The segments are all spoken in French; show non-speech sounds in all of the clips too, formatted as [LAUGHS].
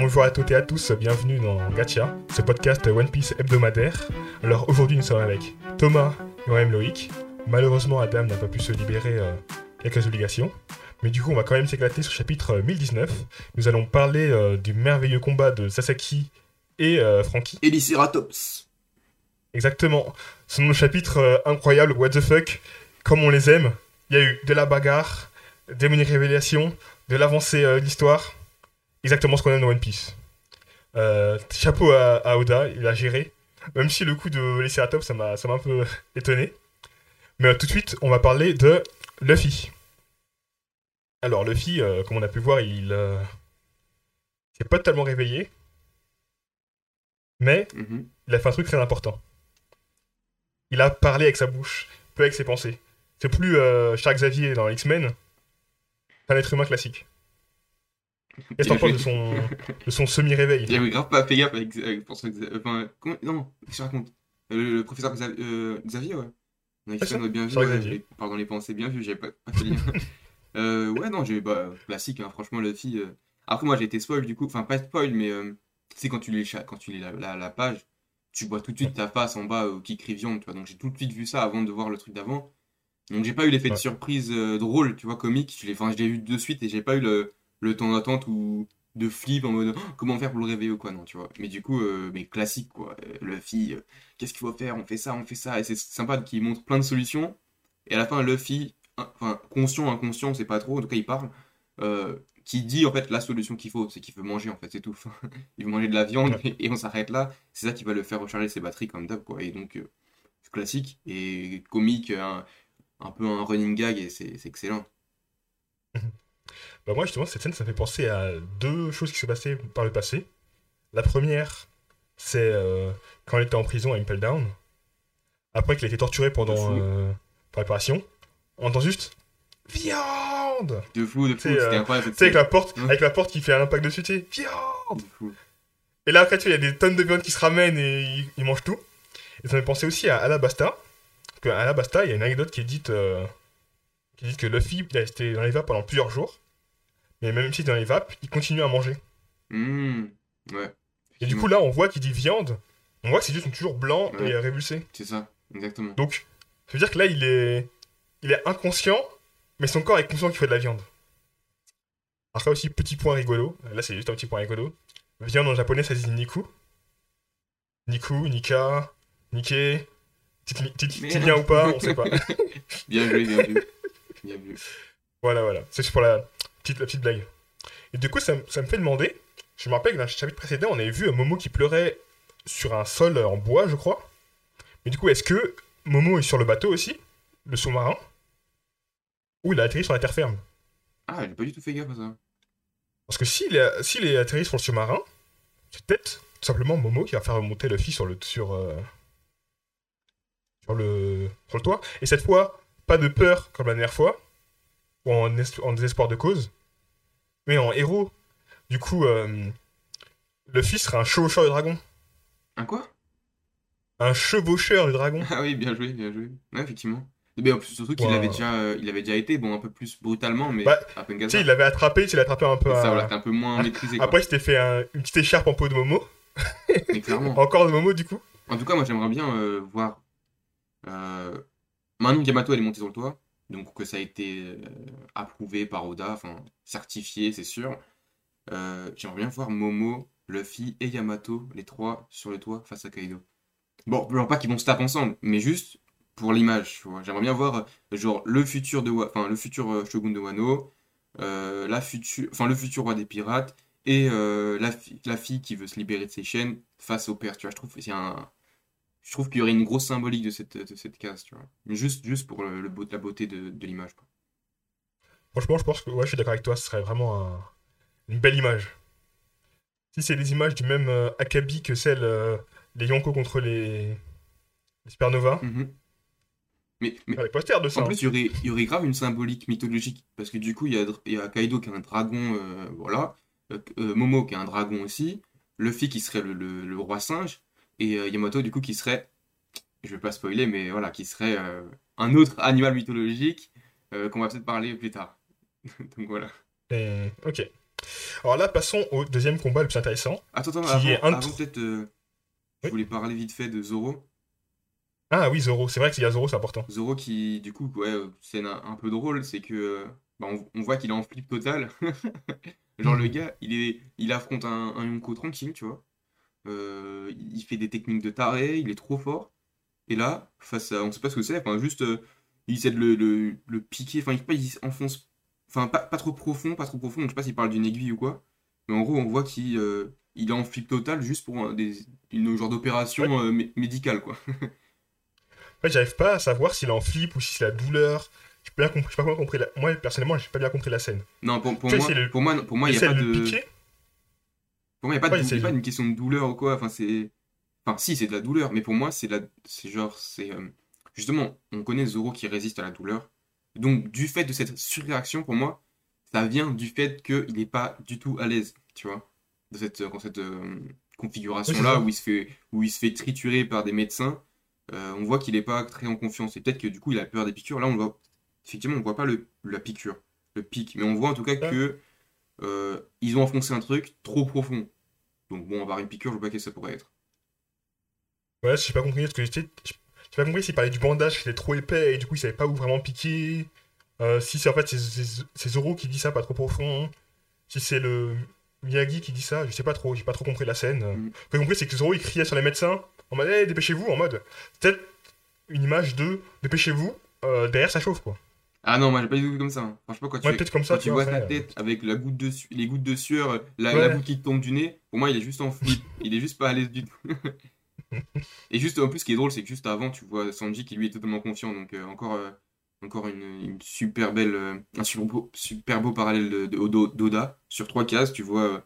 Bonjour à toutes et à tous, bienvenue dans Gacha, ce podcast One Piece hebdomadaire. Alors aujourd'hui nous sommes avec Thomas et moi-même Loïc. Malheureusement Adam n'a pas pu se libérer euh, quelques obligations. Mais du coup on va quand même s'éclater sur le chapitre euh, 1019. Nous allons parler euh, du merveilleux combat de Sasaki et euh, Frankie. Eliceratops. Exactement. Ce nom de chapitre euh, incroyable, what the fuck, comme on les aime. Il y a eu de la bagarre, des mini révélations, de l'avancée euh, de l'histoire. Exactement ce qu'on aime dans One Piece. Euh, chapeau à, à Oda, il a géré. Même si le coup de Lyceratops, ça m'a ça m'a un peu [LAUGHS] étonné. Mais euh, tout de suite, on va parler de Luffy. Alors Luffy, euh, comme on a pu voir, il euh, s'est pas totalement réveillé. Mais Mhm. il a fait un truc très important. Il a parlé avec sa bouche, peu avec ses pensées. C'est plus Charles Xavier dans X-Men. C'est un être humain classique. Qu'est-ce que t'en penses de son, de son semi-réveil J'avais grave pas fait gaffe avec, avec pour Xa- enfin, comment, non, qu'est-ce que je raconte Euh, le, le professeur euh, Xavier, ouais. On a C'est ça, bien vu, ouais, pardon les pensées, bien vu, j'avais pas, pas fait lien. [LAUGHS] euh, ouais, non, j'ai, bah, classique, hein, franchement, fille. euh. Après, moi, j'ai été spoil, du coup, enfin, pas spoil, mais, tu sais, quand tu lis, quand tu lis la, la, la page, tu vois tout de suite ta face en bas qui crie viande, tu vois, donc j'ai tout de suite vu ça avant de voir le truc d'avant. Donc, j'ai pas eu l'effet Ouais. de surprise drôle, tu vois, comique, enfin, je l'ai vu de suite et j'ai pas eu le, le temps d'attente ou de flip en mode Oh, comment faire pour le réveiller ou quoi, non, tu vois. Mais du coup, euh, mais classique, quoi. Euh, Luffy, euh, qu'est-ce qu'il faut faire? On fait ça, on fait ça. Et c'est sympa qu'il montre plein de solutions. Et à la fin, Luffy, enfin, conscient, inconscient, on sait pas trop, en tout cas, il parle, euh, qui dit en fait la solution qu'il faut, c'est qu'il veut manger, en fait, c'est tout. [LAUGHS] il veut manger de la viande et, et on s'arrête là. C'est ça qui va le faire recharger ses batteries comme d'hab, quoi. Et donc, c'est classique et comique, un, un peu un running gag, et c'est c'est excellent. [LAUGHS] Bah moi justement cette scène ça fait penser à deux choses qui s'est passées par le passé. La première c'est euh, quand il était en prison à Impel Down. Après qu'il a été torturé De pendant euh, préparation. On entend juste viande. De fou, de fou, c'était euh, avec la porte Ouais. avec la porte qui fait un impact dessus tu sais viande. De fou. Et là après tu vois il y a des tonnes de viande qui se ramènent et ils, ils mangent tout. Et ça me fait penser aussi à Alabasta. Parce qu'à Alabasta il y a une anecdote qui est dite euh, qui dit que Luffy il a été dans les vapes pendant plusieurs jours. Mais même s'il est dans les vapes, il continue à manger. Mmh, ouais. Et du coup, là, on voit qu'il dit viande. On voit que c'est juste toujours blanc Ouais. et euh, révulsé. C'est ça, exactement. Donc, ça veut dire que là, il est, il est inconscient, mais son corps est conscient qu'il faut de la viande. Après aussi, petit point rigolo. Là, c'est juste un petit point rigolo. Viande en japonais, ça dit niku. Niku, nika, Merde. petit lien ou pas, on sait pas. [LAUGHS] Bien joué, bien vu. Bien vu. Voilà, voilà. C'est juste pour la petite, la petite blague. Et du coup, ça, me- ça me fait demander. Je me rappelle que dans le chapitre précédent, on avait vu un Momo qui pleurait sur un sol en bois, je crois. Mais du coup, est-ce que Momo est sur le bateau aussi Le sous-marin? Ou il a atterri sur la terre ferme? Ah, j'ai pas du tout fait gaffe à ça. Parce que s'il est, s'il est atterri sur le sous-marin, c'est peut-être tout simplement Momo qui va faire remonter Luffy sur le, sur, euh, sur le, sur le toit. Et cette fois, pas de peur comme la dernière fois, ou en, en désespoir de cause, mais en héros. Du coup, euh, Luffy sera un chevaucheur de dragon. Un quoi? Un chevaucheur de dragon. Ah oui, bien joué, bien joué. Ouais, effectivement. Mais en plus, surtout qu'il Ouais. avait déjà, euh, il avait déjà été, bon, un peu plus brutalement, mais Bah, à peine Tu sais, il l'avait attrapé, il l'a attrapé un peu C'est ça, voilà, c'était un peu moins [LAUGHS] maîtrisé, quoi. Après, il s'était fait un- une petite écharpe en peau de Momo. [LAUGHS] Mais clairement. [LAUGHS] Encore de Momo, du coup. En tout cas, moi, j'aimerais bien euh, voir. Euh... Maintenant, Yamato, elle est montée sur le toit. Donc, que ça a été euh, approuvé par Oda, enfin, certifié, c'est sûr. Euh, j'aimerais bien voir Momo, Luffy et Yamato, les trois, sur le toit face à Kaido. Bon, pas qu'ils vont se ensemble, mais juste pour l'image. J'aimerais bien voir, euh, genre, le futur de enfin, le futur shogun de Wano, la future, enfin, le futur roi des pirates, et la, fi- fille qui veut se libérer de ses chaînes face au père, tu vois. Je trouve c'est un, je trouve qu'il y aurait une grosse symbolique de cette, de cette case, tu vois. Mais Juste, juste pour le, la beauté de, de l'image. Franchement, je pense que ouais, je suis d'accord avec toi, ce serait vraiment un- une belle image. Si c'est des images du même euh, acabit que celles euh, les Yonko contre les, les Supernova, Mhm. Mais, mais des posters de ça. en hein. plus, il y aurait, il y aurait grave une symbolique mythologique. Parce que du coup, il y y a Kaido qui est un dragon, euh, voilà. Euh, Momo qui est un dragon aussi. Luffy qui serait le, le- le roi singe. Et euh, Yamato, du coup, qui serait. Je vais pas spoiler, mais voilà, qui serait euh, un autre animal mythologique euh, qu'on va peut-être parler plus tard. [LAUGHS] Donc voilà. Ok. Alors là, passons au deuxième combat le plus intéressant. Attends, attends, Qui avant, avant tr- peut-être, euh, je voulais parler vite fait de Zoro. Ah oui, Zoro. C'est vrai que s'il y a Zoro, c'est important. Zoro qui, du coup, ouais, scène un, un peu drôle, c'est que bah, on, on voit qu'il est en flip total. [LAUGHS] Genre le Mhm. gars, il est, il affronte un, un Yonko tranquille, tu vois. Euh, il fait des techniques de taré, il est trop fort. Et là, face à, on sait pas ce que c'est, enfin juste, euh, il essaie de le, le, le piquer, enfin il, il enfonce, enfin pas, pas trop profond, pas trop profond, donc je sais pas s'il parle d'une aiguille ou quoi. Mais en gros, on voit qu'il euh, il est en flip total juste pour un- des, une genre d'opération mé- médicale, quoi. [LAUGHS] En fait, j'arrive pas à savoir s'il est en flip ou si c'est la douleur. J'ai pas bien compris. pas compris la- Moi, personnellement, j'ai pas bien compris la scène. Non, pour, pour moi, le- pour moi, pour moi, il y a pas de, piquer. Pour moi, il y a pas de, Ouais, essaie pas de- une question de douleur ou quoi. Enfin, c'est, enfin, si, c'est de la douleur, mais pour moi, c'est la, c'est genre, c'est, euh, justement, on connaît Zoro qui résiste à la douleur. Donc, du fait de cette surréaction, pour moi, ça vient du fait qu'il n'est pas du tout à l'aise, tu vois, de cette, dans cette euh, configuration-là où il se fait, où il se fait triturer par des médecins. Euh, on voit qu'il n'est pas très en confiance. Et peut-être que du coup, il a peur des piqûres. Là, on voit, effectivement, on voit pas le, la piqûre, le pic, mais on voit en tout cas que euh, ils ont enfoncé un truc trop profond. Donc bon, avoir une piqûre, je vois pas quest ce que ça pourrait être. Ouais, j'ai pas compris ce que. J'ai pas compris s'il parlait du bandage qui était trop épais et du coup il savait pas où vraiment piquer. Euh, si c'est en fait c'est- Zoro qui dit ça, pas trop profond. Si c'est le Miyagi qui dit ça, je sais pas trop, j'ai pas trop compris la scène. Mm. Ce que j'ai compris c'est que Zoro il criait sur les médecins en mode hey, dépêchez-vous, en mode. Peut-être une image de dépêchez-vous, euh, derrière ça chauffe quoi. Ah non, moi j'ai pas du tout vu comme ça. hein. Quand tu, Ouais, comme ça, quand tu vois après, tête avec la goutte de su- les gouttes de sueur, euh, la, Ouais. la goutte qui te tombe du nez, pour moi il est juste en flip. [LAUGHS] il est juste pas à l'aise du tout. [LAUGHS] Et juste en plus, ce qui est drôle, c'est que juste avant, tu vois Sanji qui lui est totalement confiant. Donc euh, encore, euh, encore une, une super belle, euh, un super beau, super beau parallèle de, de- d'Oda. Sur trois cases, tu vois euh,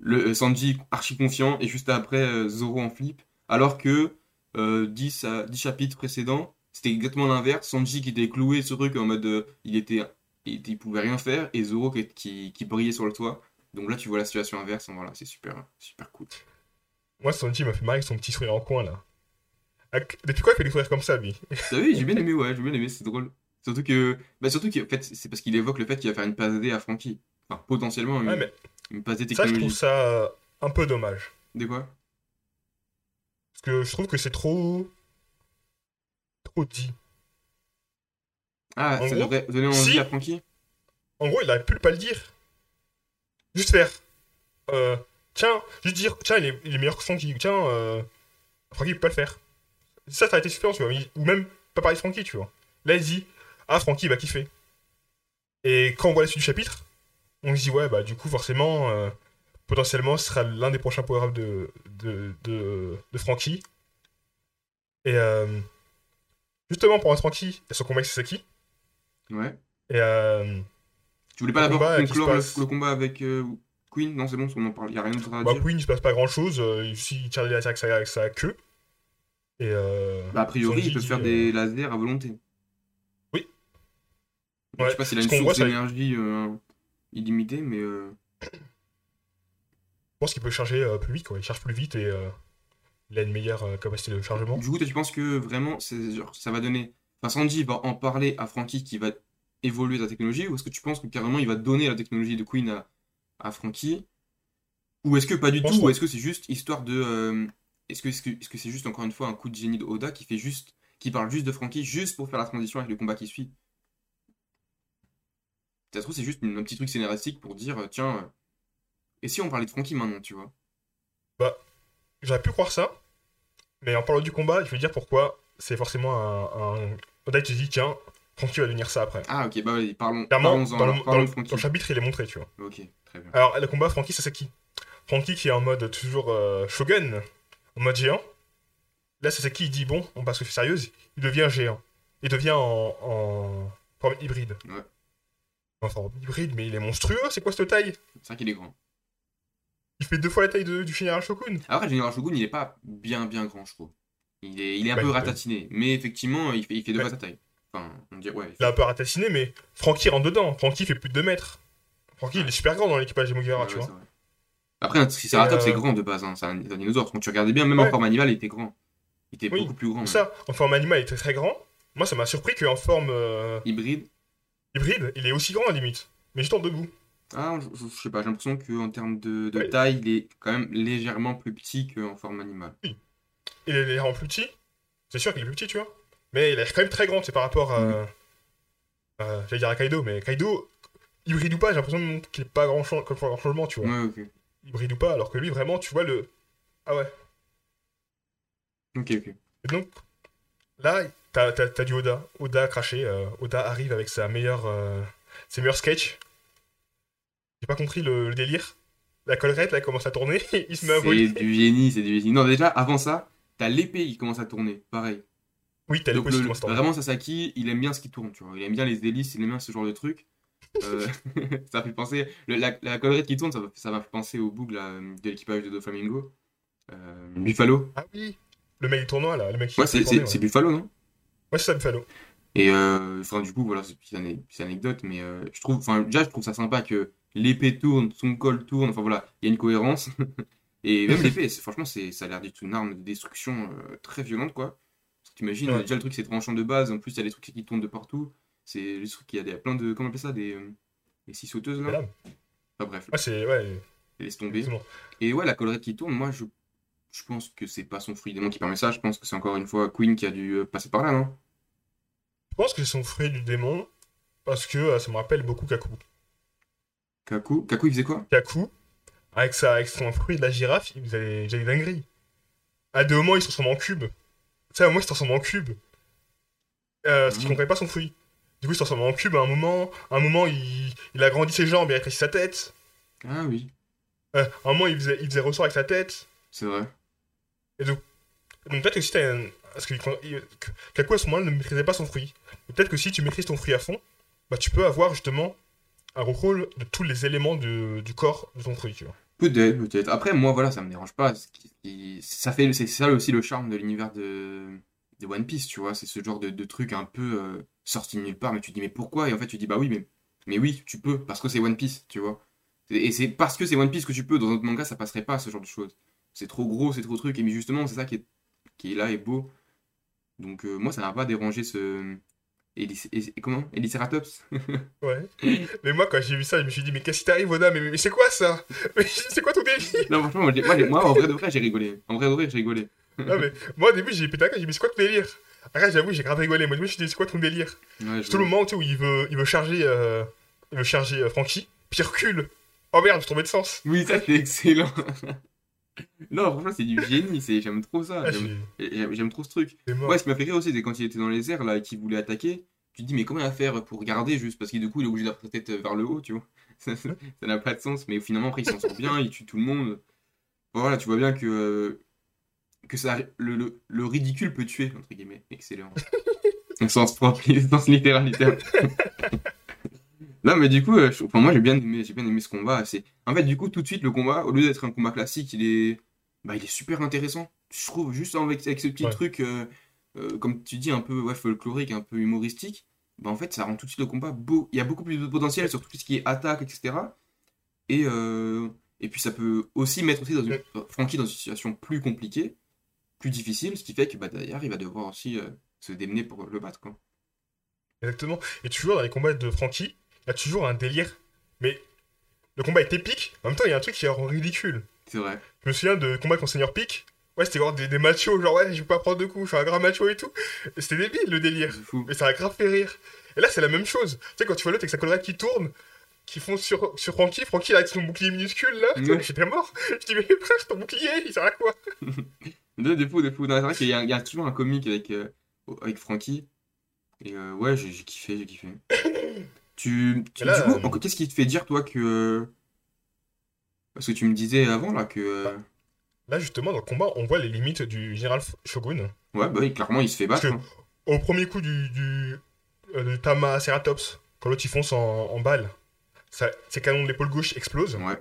le euh, Sanji archi confiant et juste après euh, Zoro en flip. Alors que euh, 10, à, 10 chapitres précédents, c'était exactement l'inverse. Sanji qui était cloué sur truc en mode euh, il était, il, était- il pouvait rien faire et Zoro qui, qui, qui brillait sur le toit. Donc là, tu vois la situation inverse. Voilà, c'est super, super cool. Moi Sanji m'a fait marrer avec son petit sourire en coin là. Avec- Depuis quand il fait des sourires comme ça lui? T'as vu, j'ai bien [LAUGHS] aimé, ouais, j'ai bien aimé, c'est drôle. Surtout que, bah surtout que, en fait, c'est parce qu'il évoque le fait qu'il va faire une passe D à Frankie. Enfin, potentiellement, une, Ouais mais une passe D ça je trouve technologique. ça euh, un peu dommage. De quoi? Parce que je trouve que c'est trop. Dit. Ah, En ça gros, devrait donner envie si- à Frankie? En gros, il aurait pu le pas le dire. Juste faire. Euh, tiens, juste dire, tiens, il est, il est meilleur que Frankie. Tiens, euh, Frankie peut pas le faire. Ça, ça aurait été suffisant, tu vois. Ou même pas parler de Frankie, tu vois. Là, il dit, ah, Frankie, il va kiffer. Et quand on voit la suite du chapitre, on se dit, ouais, bah, du coup, forcément, euh, potentiellement, ce sera l'un des prochains power-ups de, de, de, de Frankie. Et euh, justement, pour il y a son combat avec Sasaki. Ouais. Et euh, Tu voulais pas d'abord combat qui se conclure le, passe- le combat avec euh, Queen? Non, c'est bon, on en parle, y a rien d'autre à Bah, dire. Queen, il se passe pas grand chose. il il tire des laser avec sa, avec sa queue. Et euh, Bah, a priori, Sanji il peut faire euh, des lasers à volonté. Oui. Je sais pas s'il a une source d'énergie euh, illimitée, mais euh, je pense qu'il peut charger euh, plus vite. Quoi. Il charge plus vite et euh, il a une meilleure euh, capacité de chargement. Du coup, toi, tu penses que vraiment, genre, ça va donner. Enfin, Sanji va en parler à Frankie qui va évoluer sa technologie, ou est-ce que tu penses que carrément il va donner la technologie de Queen à, à Frankie? Ou est-ce que pas du tout Ou est-ce que c'est juste histoire de. euh, Est-ce que c'est juste encore une fois un coup de génie de Oda qui fait juste. qui parle juste de Frankie juste pour faire la transition avec le combat qui suit? Ça se trouve, c'est juste une- un petit truc scénaristique pour dire, euh, tiens, euh, et si on parlait de Frankie maintenant, tu vois? J'aurais pu croire ça. Mais en parlant du combat, je vais dire pourquoi c'est forcément un. un... Se dit, tiens, Frankie va devenir ça après. Ah, ok, bah vas-y, parlons, Clairement, dans, le, alors, dans parlons le- dans chapitre, il est montré, tu vois. Ok, très bien. Alors, le combat, Frankie, ça c'est qui? Frankie qui est en mode toujours euh, shogun, en mode géant. Là, c'est qui? Il dit, bon, on passe aux choses sérieuses, il devient géant. Il devient en, en forme hybride. Ouais. En forme hybride, mais il est monstrueux, c'est quoi cette taille? C'est vrai qu'il est grand. Il fait deux fois la taille de- du général Shogun. Après, le général Shogun, il est pas bien, bien grand, je trouve. Il est, il est un Ouais, peu ratatiné, mais effectivement, il fait, il fait deux Ouais. fois sa taille. Enfin, on dirait, ouais. il Il a fait- un peu ratassiné, mais Frankie rentre dedans. Frankie fait plus de 2 mètres. Frankie, il est super grand dans l'équipage des Mugiwara, ouais, tu vois. Après, un Triceratops, euh, c'est grand de base, hein, c'est un, dinosaure. Quand tu regardais bien, même en forme animale, il était grand. Il était Oui, beaucoup plus grand. Ça, en forme animale, il était très grand. Moi, ça m'a surpris qu'en forme euh, Hybride. hybride, il est aussi grand à la limite. Mais juste en debout. Ah, je, sais pas, j'ai l'impression qu'en termes de, taille, il est quand même légèrement plus petit qu'en forme animale. Il est légèrement plus petit? C'est sûr qu'il est plus petit, tu vois. Mais il a l'air quand même très grand, c'est par rapport à. à- J'allais dire à Kaido, mais Kaido, hybride ou pas, j'ai l'impression qu'il est pas grand, chan- grand changement, tu vois. Ouais, ok. Hybride ou pas, alors que lui, vraiment, tu vois le. Ah ouais. Ok, ok. Et donc, là, t'as t'as- t'as du Oda. Oda a craché. euh, Oda arrive avec sa meilleure, euh, ses meilleurs sketchs. J'ai pas compris le, le délire. La collerette, là, elle commence à tourner. [LAUGHS] il se met à C'est voler. du génie, c'est du génie. Non, déjà, avant ça, t'as l'épée qui commence à tourner, pareil. Oui, t'as pouces qui commencent à tourner. vraiment, Sasaki, il aime bien ce qui tourne, tu vois. Il aime bien les hélices, il aime bien ce genre de truc. Euh, [LAUGHS] ça fait penser. le- la, la collerette qui tourne, ça m'a ça fait penser au bug là, de l'équipage de Doflamingo. Euh, Buffalo. Ah oui. Le mec du tournoi, là. Le mec qui Ouais, c'est c'est- ouais. c'est Buffalo, non? Ouais, c'est ça, Buffalo. Et euh, enfin, du coup, voilà, c'est une petite anecdote, mais euh, je trouve, enfin, déjà, je trouve ça sympa que l'épée tourne, son col tourne, enfin voilà, il y a une cohérence. [LAUGHS] Et même [LAUGHS] l'épée, franchement, c'est, ça a l'air d'être une arme de destruction euh, très violente, quoi. Parce que t'imagines, Ouais. déjà le truc c'est tranchant de base, en plus il y a des trucs qui tournent de partout. C'est le truc, il y a des- plein de, comment on appelle ça, des, euh, des scie sauteuses là. Enfin bref, Ouais, c'est. Ouais, laisse tomber. exactement. Et ouais, la collerette qui tourne, moi je, je pense que c'est pas son fruit démon qui permet ça, je pense que c'est encore une fois Queen qui a dû euh, passer par là, non? Je pense que c'est son fruit du démon. Parce que euh, ça me rappelle beaucoup Kaku. Kaku, Kaku il faisait quoi? Kaku, avec, sa, avec son fruit de la girafe, il faisait des, il faisait des dingueries. À deux moments, il se transforme en cube. Tu sais, à un moment, il se transforme en cube. Euh, parce qu'il Mhm. comprenait pas son fruit. Du coup, il se transforme en cube à un moment. À un moment, il, il agrandit ses jambes, il rétrécit sa tête. Ah oui, Euh, à un moment, il faisait, il faisait ressort avec sa tête. c'est vrai. Donc peut-être que si t'as un... Parce que Kaku, à ce moment-là, ne maîtrisait pas son fruit. Et Peut-être que si tu maîtrises ton fruit à fond, bah tu peux avoir justement un contrôle de tous les éléments de- du corps de ton. Peut-être, peut-être. Après, moi, voilà, ça me dérange pas. Ça c'est ça aussi le charme de l'univers de, One Piece, tu vois. C'est ce genre de, de truc un peu euh, sorti de nulle part, mais tu te dis, mais pourquoi? Et en fait, tu dis, bah oui, mais, mais oui, tu peux, parce que c'est One Piece, tu vois. Et c'est parce que c'est One Piece que tu peux. Dans un autre manga, ça passerait pas, ce genre de choses. C'est trop gros, c'est trop truc. Et mais justement, c'est ça qui est, qui là et beau. Donc, euh, moi, ça m'a pas dérangé ce. Hé- comment? Héliceratops? [LAUGHS] Ouais. mais moi, quand j'ai vu ça, je me suis dit, mais qu'est-ce qui t'arrive, Oda? Mais, mais, mais c'est quoi ça? Mais [LAUGHS] c'est quoi ton délire? Non, franchement, moi, moi, en vrai de vrai, j'ai rigolé. En vrai de vrai, j'ai rigolé. Non, mais moi, au début, j'ai pété câble, j'ai dit, mais c'est quoi ton délire? Après, j'avoue, j'ai grave rigolé. Moi, je me suis dit, c'est quoi ton délire? Ouais, Tout le moment tu sais, où il veut, il veut charger, euh, il veut charger euh, Frankie, puis il recule. Oh merde, je suis tombé de sens. Oui, ça c'est excellent. [LAUGHS] Non, franchement, c'est du génie, c'est j'aime trop ça. Ah, J'aime j'ai- j'aime- j'aime trop ce truc. mort. Ouais, ce qui m'a fait rire aussi, c'est quand il était dans les airs là et qu'il voulait attaquer. Tu te dis, mais comment il va faire pour garder juste? Parce que du coup, il est obligé d'avoir sa tête vers le haut, tu vois. [LAUGHS] Ça ça- ça n'a pas de sens, mais finalement, après, il s'en sort bien, il tue tout le monde. Voilà, tu vois bien que, euh, que ça, le, le, le ridicule peut tuer, entre guillemets. Excellent. [LAUGHS] Au sens propre, [LAUGHS] au sens littéral, littéral. Non, mais du coup, euh, je- enfin, moi j'ai bien aimé, j'ai bien aimé ce combat. C'est, en fait, du coup, tout de suite, le combat, au lieu d'être un combat classique, il est, bah, il est super intéressant. Je trouve juste avec, avec ce petit Ouais. truc, euh, euh, comme tu dis, un peu ouais, folklorique, un peu humoristique. Bah, en fait, ça rend tout de suite le combat beau. Il y a beaucoup plus de potentiel sur tout ce qui est attaque, etc. Et, euh, et puis ça peut aussi mettre aussi dans une, Frankie dans une situation plus compliquée, plus difficile, ce qui fait que bah, derrière, il va devoir aussi se démener pour le battre, quoi. Exactement. Et toujours dans les combats de Frankie, y a toujours un délire. Mais le combat est épique, en même temps, il y a un truc qui rend ridicule. C'est vrai. Je me souviens de combat contre Seigneur Peak. Ouais, c'était voir des, des machos, genre ouais, je vais pas prendre de coups, je suis un grand macho et tout. C'était débile le délire. Fou. Mais ça a grave fait rire. Et là, c'est la même chose. Tu sais, quand tu vois l'autre avec sa collerette qui tourne, qui fonce sur, sur Frankie, Frankie là avec son bouclier minuscule là, j'étais mort. Je dis, mais frère, ton bouclier, il sert à quoi? [LAUGHS] Des, fous, des fous. C'est vrai qu'il y, a- il y a toujours un comique avec, euh, avec Frankie. Et euh, ouais, j'ai kiffé, j'ai kiffé. [COUGHS] Tu, là, du coup, euh, qu'est-ce qui te fait dire, toi, que. Parce que tu me disais avant, là, que. euh, Là, justement, dans le combat, on voit les limites du général Shogun. Ouais, bah oui, clairement, il se fait battre. Parce hein. Au premier coup du, du, euh, Tama Ceratops, quand l'autre il fonce en, en balle, ça, ses canons de l'épaule gauche explosent. Ouais,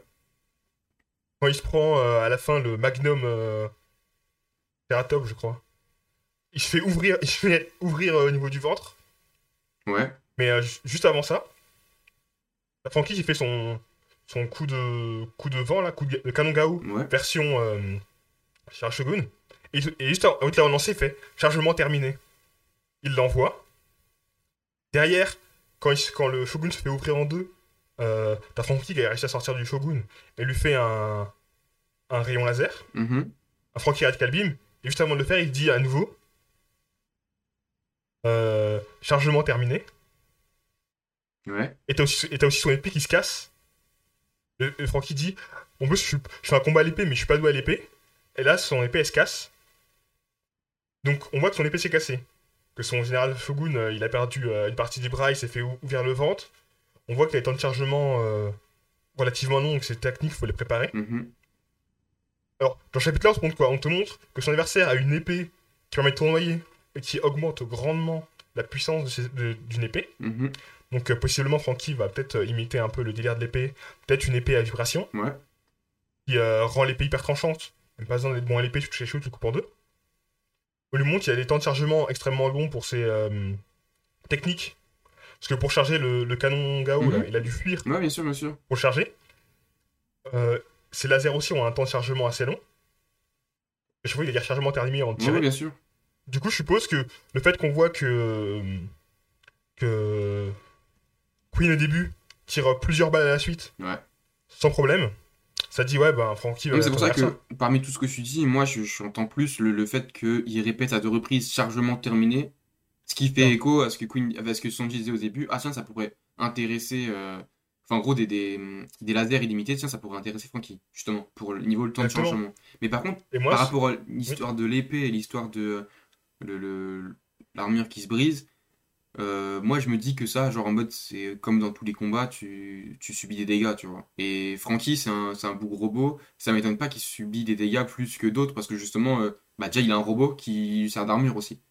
Quand il se prend euh, à la fin le Magnum euh, Ceratops, je crois, il se fait ouvrir, il se fait ouvrir euh, au niveau du ventre. ouais, Mais euh, ju- juste avant ça, la Frankie il fait son, son coup de coup de vent là, coup de, de canon Gao, ouais. version euh, Shira Shogun. Et, et juste avant de la relancer, il fait chargement terminé. Il l'envoie. Derrière, quand, il se- quand le Shogun se fait ouvrir en deux, euh, t'as Franky qui a réussi à sortir du Shogun et lui fait un, un rayon laser, Mhm. un Franky Radical Beam, et juste avant de le faire, il dit à nouveau euh, chargement terminé. Ouais. Et t'as aussi, son épée qui se casse. Et Franky dit plus, je, je fais un combat à l'épée, mais je suis pas doué à l'épée. Et là, son épée, elle se casse. Donc, on voit que son épée s'est cassée. Que son général Shogun, euh, il a perdu euh, une partie des bras, il s'est fait ou- ouvrir le ventre. On voit qu'il a des temps de chargement euh, relativement longs, donc c'est technique, il faut les préparer. Mhm. Alors, dans le chapitre là, on te montre quoi? On te montre que son adversaire a une épée qui permet de tournoyer et qui augmente grandement la puissance d'une épée. Mhm. Donc, euh, possiblement, Franky va peut-être euh, imiter un peu le délire de l'épée. Peut-être une épée à vibration Ouais. qui euh, rend l'épée hyper tranchante. Même pas besoin d'être bon à l'épée, tu touches les cheveux, tu le coupes en deux. On lui montre qu'il y a des temps de chargement extrêmement longs pour ses techniques. Parce que pour charger le, le canon Gao, Mhm. là, il a dû fuir Ouais, bien sûr, bien sûr. pour charger. Euh, ces lasers aussi ont un temps de chargement assez long. Je vois, il y a des rechargements terminés Ouais, tirer. ouais, bien sûr. Du coup, je suppose que le fait qu'on voit que, que Queen au début tire plusieurs balles à la suite Ouais. sans problème, ça dit ouais, ben Franky va Donc, C'est pour ça que parmi tout ce que tu dis, moi je j'entends plus le, le fait qu'il répète à deux reprises chargement terminé, ce qui fait écho à ce que Queen, à ce que Sanji disait au début. Ah tiens, ça pourrait intéresser, euh, enfin en gros des, des, des lasers illimités, tiens, ça pourrait intéresser Franky, justement, pour le niveau le temps Exactement. de chargement. Mais par contre, moi, par rapport à l'histoire de l'épée et l'histoire de le- le- l'armure qui se brise, euh, moi je me dis que ça, genre en mode, c'est comme dans tous les combats, tu, tu subis des dégâts, tu vois. Et Franky, c'est un, c'est un robot, ça m'étonne pas qu'il subit des dégâts plus que d'autres, parce que justement, euh, bah déjà il a un robot qui lui sert d'armure aussi.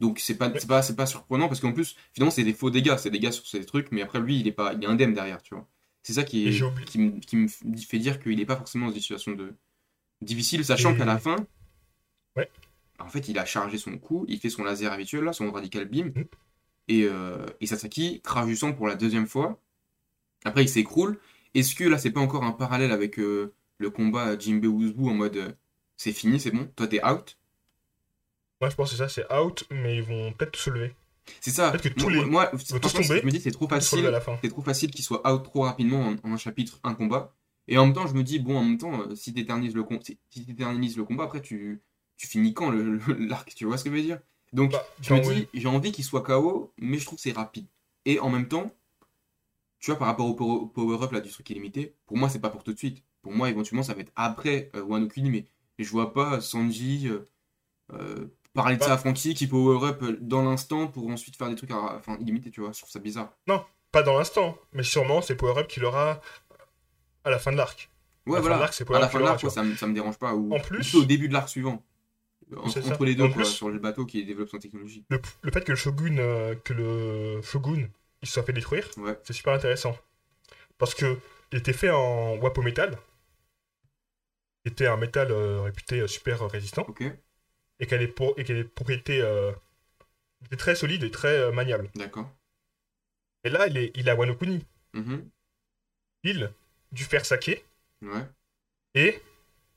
Donc c'est pas, c'est pas, c'est pas surprenant, parce qu'en plus, finalement c'est des faux dégâts, c'est des dégâts sur ces trucs, mais après lui, il est pas, il est indemne derrière, tu vois. C'est ça qui, est, me, qui me fait dire qu'il est pas forcément dans une situation de difficile, sachant Et- qu'à la fin, Ouais. en fait, il a chargé son coup, il fait son laser habituel, là, son radical beam, Mhm. Et, euh, et Sasaki crache du sang pour la deuxième fois. Après, il s'écroule. Est-ce que là, c'est pas encore un parallèle avec euh, le combat Jimbe Uzbu en mode euh, c'est fini, c'est bon, toi t'es out? Moi je pense que c'est ça, c'est out, mais ils vont peut-être se lever. C'est ça. Peut-être que tous moi, les- moi, vont tous tomber, je me dis c'est trop facile. C'est trop facile qu'il soit out trop rapidement en, en un chapitre, un combat. Et en même temps, je me dis, bon, en même temps, euh, si t'éternises le, com- si, le combat, après, tu, tu finis quand l'arc Tu vois ce que je veux dire? Donc, Bah, je me dis, j'ai envie qu'il soit KO, mais je trouve que c'est rapide. Et en même temps, tu vois, par rapport au power- au power-up là, du truc illimité, pour moi, c'est pas pour tout de suite. Pour moi, éventuellement, ça va être après euh, Wano Kuni, mais je vois pas Sanji euh, euh, parler de Bah. ça à Franky qui power-up dans l'instant pour ensuite faire des trucs à, enfin, illimités, tu vois. Je trouve ça bizarre. Pas dans l'instant, mais sûrement c'est power-up qu'il aura à la fin de l'arc. Ouais, la fin voilà. de l'arc, c'est à la fin de l'arc, ça, me, ça me dérange pas. Ou, En plus- au début de l'arc suivant. En- C'est ça. entre les deux, En quoi, plus- sur le bateau qui développe son technologie. Le, le fait que le shogun, euh, que le shogun, il soit fait détruire, Ouais. c'est super intéressant. Parce que il était fait en wapo métal, qui était un métal euh, réputé euh, super résistant, et qui a des, pro- et euh, était très solides et très maniables. d'accord. Et là, il est, il a Wano Kuni, Mhm. il, du fer saké Ouais. et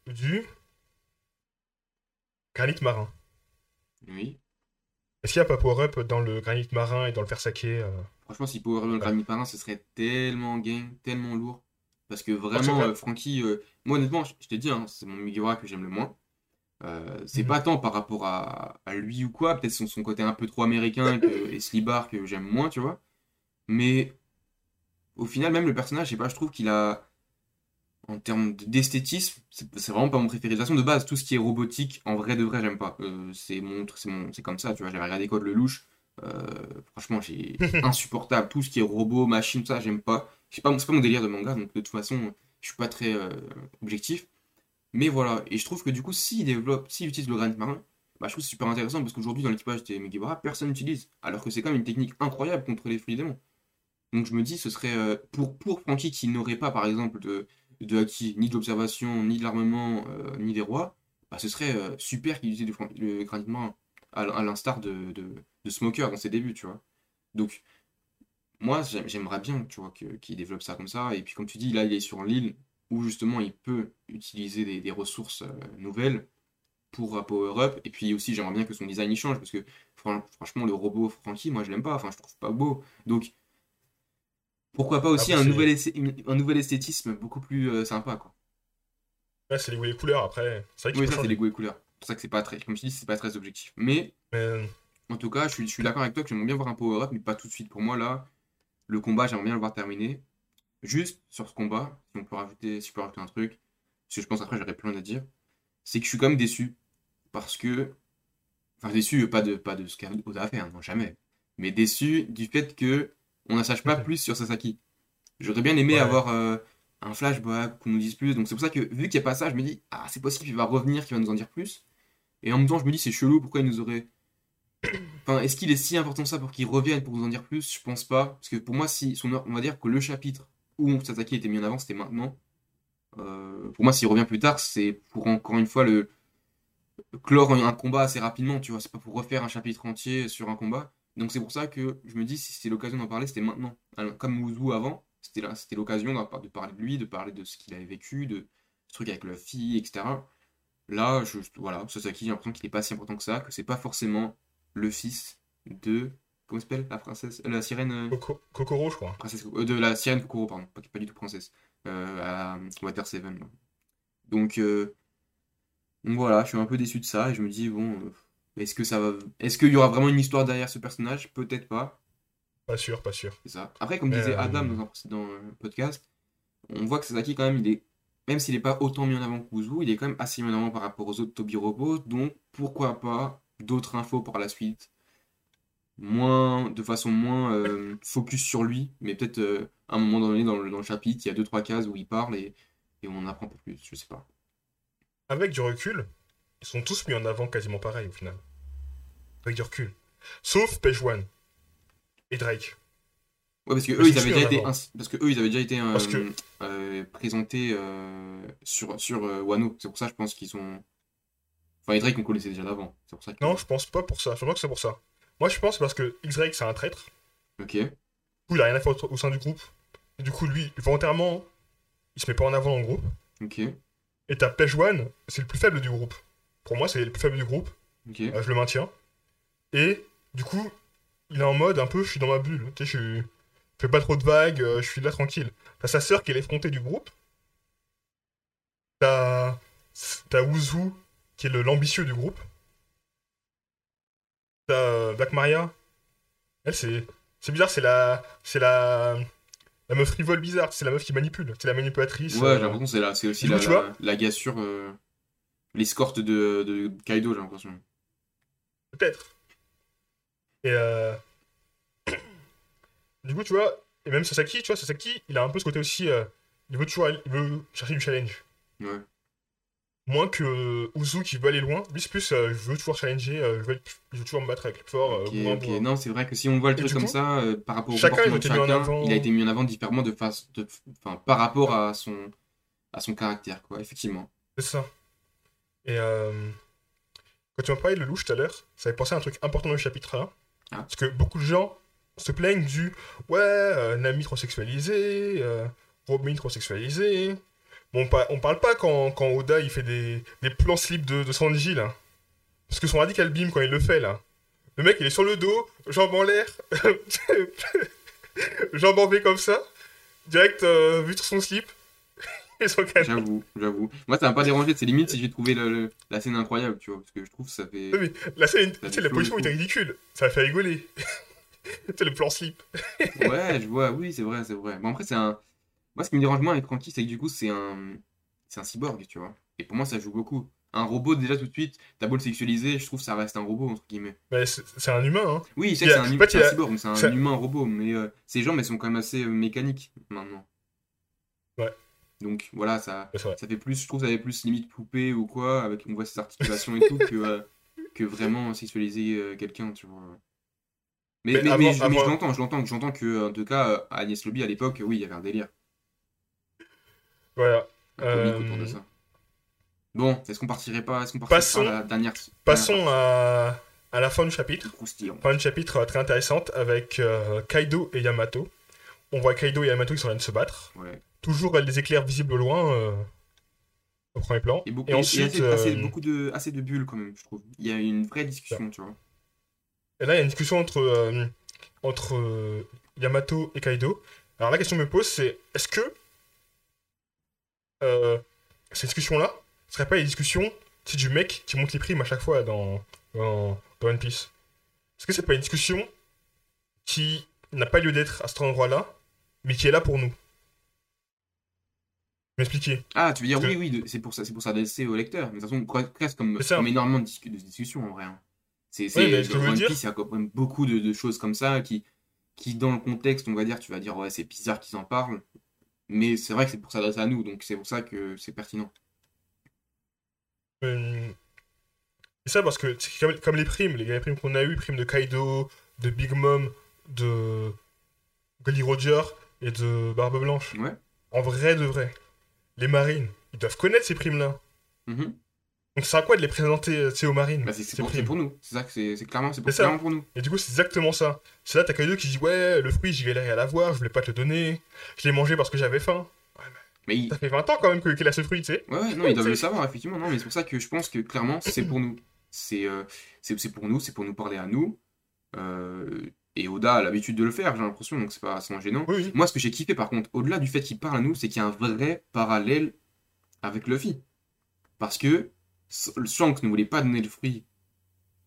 du granit marin. Oui. Est-ce qu'il y a pas power-up dans le granit marin et dans le fer saké euh? Franchement, si Power Up le Granny Parrain, ce serait tellement gang, tellement lourd. Parce que vraiment, vrai. euh, Francky, euh, moi honnêtement, je je te dis, hein, c'est mon Mugiwara que j'aime le moins. Euh, c'est Mhm. pas tant par rapport à, à lui ou quoi, peut-être son, son côté un peu trop américain que, et Slibar que j'aime moins, tu vois. Mais au final, même le personnage, je sais pas, je trouve qu'il a, en termes d'esthétisme, c'est vraiment pas mon préféré. De toute façon, de base, tout ce qui est robotique, en vrai de vrai, j'aime pas. Euh, c'est mon, c'est comme ça, tu vois. J'avais regardé Code le louche. Euh, franchement, j'ai [LAUGHS] insupportable. Tout ce qui est robot, machine, ça, j'aime pas. C'est pas mon délire de manga, donc de toute façon, je suis pas très euh, objectif. Mais voilà, et je trouve que du coup, s'il développe, s'il utilise le granit marin, bah, je trouve que c'est super intéressant parce qu'aujourd'hui, dans l'équipage des Mugiwara, personne n'utilise. Alors que c'est quand même une technique incroyable contre les fruits démons. Donc je me dis, ce serait euh, pour, pour Franky qui n'aurait pas, par exemple, de, de haki, ni de l'observation, ni de l'armement, euh, ni des rois, bah, ce serait euh, super qu'il utilise le, le granit marin, à, l'instar de, de, Smoker dans ses débuts, tu vois. Donc, moi, j'aim- j'aimerais bien, tu vois, qu'il développe ça comme ça. Et puis, comme tu dis, là, il est sur l'île où justement il peut utiliser des, ressources euh, nouvelles pour power up. Et puis aussi, j'aimerais bien que son design y change parce que fran- franchement, le robot Franky, moi, je l'aime pas. Enfin, je trouve pas beau. Donc, pourquoi pas aussi Après, un nouvel, un esthétisme beaucoup plus euh, sympa, quoi. Là, c'est les goûts et les couleurs après. C'est vrai qu'il Oui, ça, c'est les goûts et couleurs. C'est pour ça que c'est pas très, comme je dis, c'est pas très objectif. Mais, Mais, en tout cas, je suis, je suis d'accord avec toi que j'aimerais bien voir un power-up, mais pas tout de suite. Pour moi, là, le combat, j'aimerais bien le voir terminé. Juste sur ce combat, si on peut rajouter, si je peux rajouter un truc, parce que je pense après, j'aurais plein à dire, c'est que je suis quand même déçu. Parce que, enfin, déçu, pas de, pas de ce qu'Oda a fait, hein, non, jamais. Mais déçu du fait que on n'en sache pas plus sur Sasaki. J'aurais bien aimé Ouais. avoir euh, un flashback, qu'on nous dise plus. Donc c'est pour ça que, vu qu'il n'y a pas ça, je me dis, ah, c'est possible, il va revenir, qu'il va nous en dire plus. Et en même temps, je me dis, c'est chelou, pourquoi il nous aurait. [COUGHS] Enfin, est-ce qu'il est si important ça pour qu'il revienne pour nous en dire plus? Je pense pas. Parce que pour moi, si son on va dire que le chapitre où Sasaki était mis en avant, c'était maintenant. Euh, pour moi, s'il revient plus tard, c'est pour encore une fois le clore un un combat assez rapidement, tu vois. C'est pas pour refaire un chapitre entier sur un combat. Donc c'est pour ça que je me dis, si c'est l'occasion d'en parler, c'était maintenant. Alors, comme Ouzou avant, c'était là, c'était l'occasion de parler de lui, de parler de ce qu'il avait vécu, de ce truc avec la fille, etc. Là, je, voilà, Sasaki, j'ai l'impression qu'il est pas si important que ça, que c'est pas forcément le fils de. Comment s'appelle la princesse euh, La sirène. euh, Coco- Kokoro, je crois. princesse euh, de la sirène Kokoro, pardon, pas, pas du tout princesse. Euh, à Water Seven. là. Donc, euh, donc voilà, je suis un peu déçu de ça et je me dis, bon, est-ce que ça va. Est-ce qu'il y aura vraiment une histoire derrière ce personnage? Peut-être pas. Pas sûr, pas sûr. C'est ça. Après, comme disait Euh, Adam dans un précédent euh, podcast, on voit que Sasaki, quand même, il est, même s'il n'est pas autant mis en avant que Uzu, il est quand même assez mis en avant par rapport aux autres Toby Robots. Donc, pourquoi pas d'autres infos par la suite moins, De façon moins euh, focus sur lui, mais peut-être euh, à un moment donné dans le, dans le chapitre, il y a deux trois cases où il parle et, et on en apprend un peu plus. Je sais pas. Avec du recul, ils sont tous mis en avant quasiment pareil au final. Avec du recul. Sauf Page One et Drake. Ouais, parce que eux, ils avaient déjà été, parce que eux, ils avaient déjà été euh, que- euh, présentés euh, sur, sur euh, Wano. C'est pour ça, je pense qu'ils sont. Enfin, les Drake, on connaissait déjà d'avant. C'est pour ça que. Non, je pense pas pour ça. Je pense que c'est pour ça. Moi, je pense parce que X-Drake, c'est un traître. Ok. Du coup, il a rien à faire au, au sein du groupe. Et du coup, lui, volontairement, il se met pas en avant dans le groupe. Ok. Et t'as Page One, c'est le plus faible du groupe. Pour moi, c'est le plus faible du groupe. Euh, je le maintiens. Et du coup, il est en mode un peu, je suis dans ma bulle. Tu sais, je fais pas trop de vagues, euh, je suis là tranquille. T'as sa sœur qui est l'effrontée du groupe. T'as t'as Uzu qui est l'ambitieux du groupe. T'as euh, Black Maria. Elle, c'est c'est bizarre, c'est la c'est la la meuf frivole bizarre. C'est la meuf qui manipule. C'est la manipulatrice. Ouais, j'ai l'impression que c'est aussi la, la, la gassure, euh, l'escorte de, de Kaido, j'ai l'impression. Peut-être. Et euh... [CLEARS THROAT] du coup, tu vois, et même Sasaki, tu vois, Sasaki, il a un peu ce côté aussi. euh, Il veut toujours aller- il veut chercher du challenge. Ouais. Moins que euh, Uzu qui veut aller loin. Lui, c'est plus, euh, je veux toujours challenger, je, veux être- je veux toujours me battre avec le plus fort. Ok, bourrin, ok. bourrin. Non, c'est vrai que si on voit le Et truc comme coup, ça, par rapport au chacun, il de été mis en chacun, avant. il a été mis en avant différemment de face, de, enfin, par rapport à son, à son caractère, quoi, effectivement. C'est ça. Et euh... quand tu m'as parlé de louche tout à l'heure, ça fait penser à un truc important dans le chapitre 1. Ah. Parce que beaucoup de gens se plaignent du ouais, euh, Nami trop sexualisé, euh, Robin trop sexualisé. Bon, on, pa- on parle pas quand, quand Oda il fait des, des plans slip de, de Sanji là. Parce que son radical beam quand il le fait là. Le mec il est sur le dos, jambes en l'air, [LAUGHS] jambes en V comme ça, direct euh, vu sur son slip. [LAUGHS] J'avoue, j'avoue. Moi, ça m'a pas dérangé, c'est limite si j'ai trouvé le- le- la scène incroyable, tu vois, parce que je trouve que ça fait. Oui, mais la scène, [LAUGHS] tu sais, la position était ridicule. Ça a fait rigoler. c'est le plan slip. [LAUGHS] Ouais, je vois, oui, c'est vrai, c'est vrai. Bon, après, c'est un. Moi, ce qui me dérange moins avec Franky, c'est que du coup, c'est un. C'est un cyborg, tu vois. Et pour moi, ça joue beaucoup. Un robot, déjà tout de suite, t'as beau le sexualiser, je trouve que ça reste un robot, entre guillemets. Mais c'est c'est un humain, hein. Oui, c'est a- un, y un a- cyborg, c'est un humain robot, mais euh, ses jambes, elles sont quand même assez euh, mécaniques maintenant. Ouais. Donc voilà, ça, ça fait plus, je trouve que ça fait plus limite poupée ou quoi, avec on voit ses articulations et tout, que, euh, [LAUGHS] que vraiment sexualiser euh, quelqu'un, tu vois. Mais, Mais mais, avant- mais je, l'entends, je l'entends, j'entends que, en tout cas, euh, à Agnès Lobby, à l'époque, oui, il y avait un délire, Voilà. un comique autour de ça. Bon, est-ce qu'on partirait pas, est-ce qu'on Passons- partirait pas à la dernière Passons à, à la fin du chapitre. Fin du chapitre très intéressante avec euh, Kaido et Yamato. On voit Kaido et Yamato qui sont en train de se battre. Ouais. Toujours des éclairs visibles au loin, euh, au premier plan. Et, beaucoup, Et ensuite, assez, assez- euh, beaucoup de, assez de bulles quand même, je trouve. Il y a une vraie discussion, tu vois. Et là, il y a une discussion entre, euh, entre Yamato et Kaido. Alors la question que je me pose, c'est est-ce que ces discussions-là ne seraient pas les discussions c'est du mec qui monte les primes à chaque fois dans, dans, dans One Piece? Est-ce que c'est pas une discussion qui n'a pas lieu d'être à cet endroit-là, mais qui est là pour nous? M'expliquer. Ah, tu veux dire, Parce oui, oui, c'est pour ça, c'est pour s'adresser au lecteur. Mais de toute façon, pre- presque comme, comme énormément de, discu- de discussions en vrai. hein. C'est, Ouais, ce One Piece, il y a quand même beaucoup de, de choses comme ça qui, qui, dans le contexte, on va dire, tu vas dire, ouais, c'est bizarre qu'ils en parlent. Mais c'est vrai que c'est pour s'adresser à nous, donc c'est pour ça que c'est pertinent. Euh, C'est ça parce que comme, comme les primes, les, les primes qu'on a eues, primes de Kaido, de Big Mom, de Gully Roger et de Barbe Blanche. Ouais. En vrai de vrai, les marines, ils doivent connaître ces primes-là. Mhm. Donc ça sert à quoi de les présenter euh, aux marines Bah, c'est, c'est ces pour, c'est nous. C'est ça que c'est, c'est clairement, c'est pour, C'est clairement pour nous. Et du coup, c'est exactement ça. C'est là, t'as Kaido qui dit Ouais, le fruit, j'ai galéré à l'avoir, je voulais pas te le donner. Je l'ai mangé parce que j'avais faim. Mais il, Ça fait 20 ans quand même que- qu'il a ce fruit, tu sais. Ouais, ouais, non, ils doivent [LAUGHS] c'est- le savoir, effectivement. Non, mais c'est pour ça que je pense que clairement, c'est pour nous. C'est euh, c'est c'est pour nous, c'est pour nous parler à nous. Euh, et Oda a l'habitude de le faire, j'ai l'impression, donc c'est pas sans gênant. Oui, oui. Moi, ce que j'ai kiffé, par contre, au-delà du fait qu'il parle à nous, c'est qu'il y a un vrai parallèle avec Luffy. Parce que Shanks ne voulait pas donner le fruit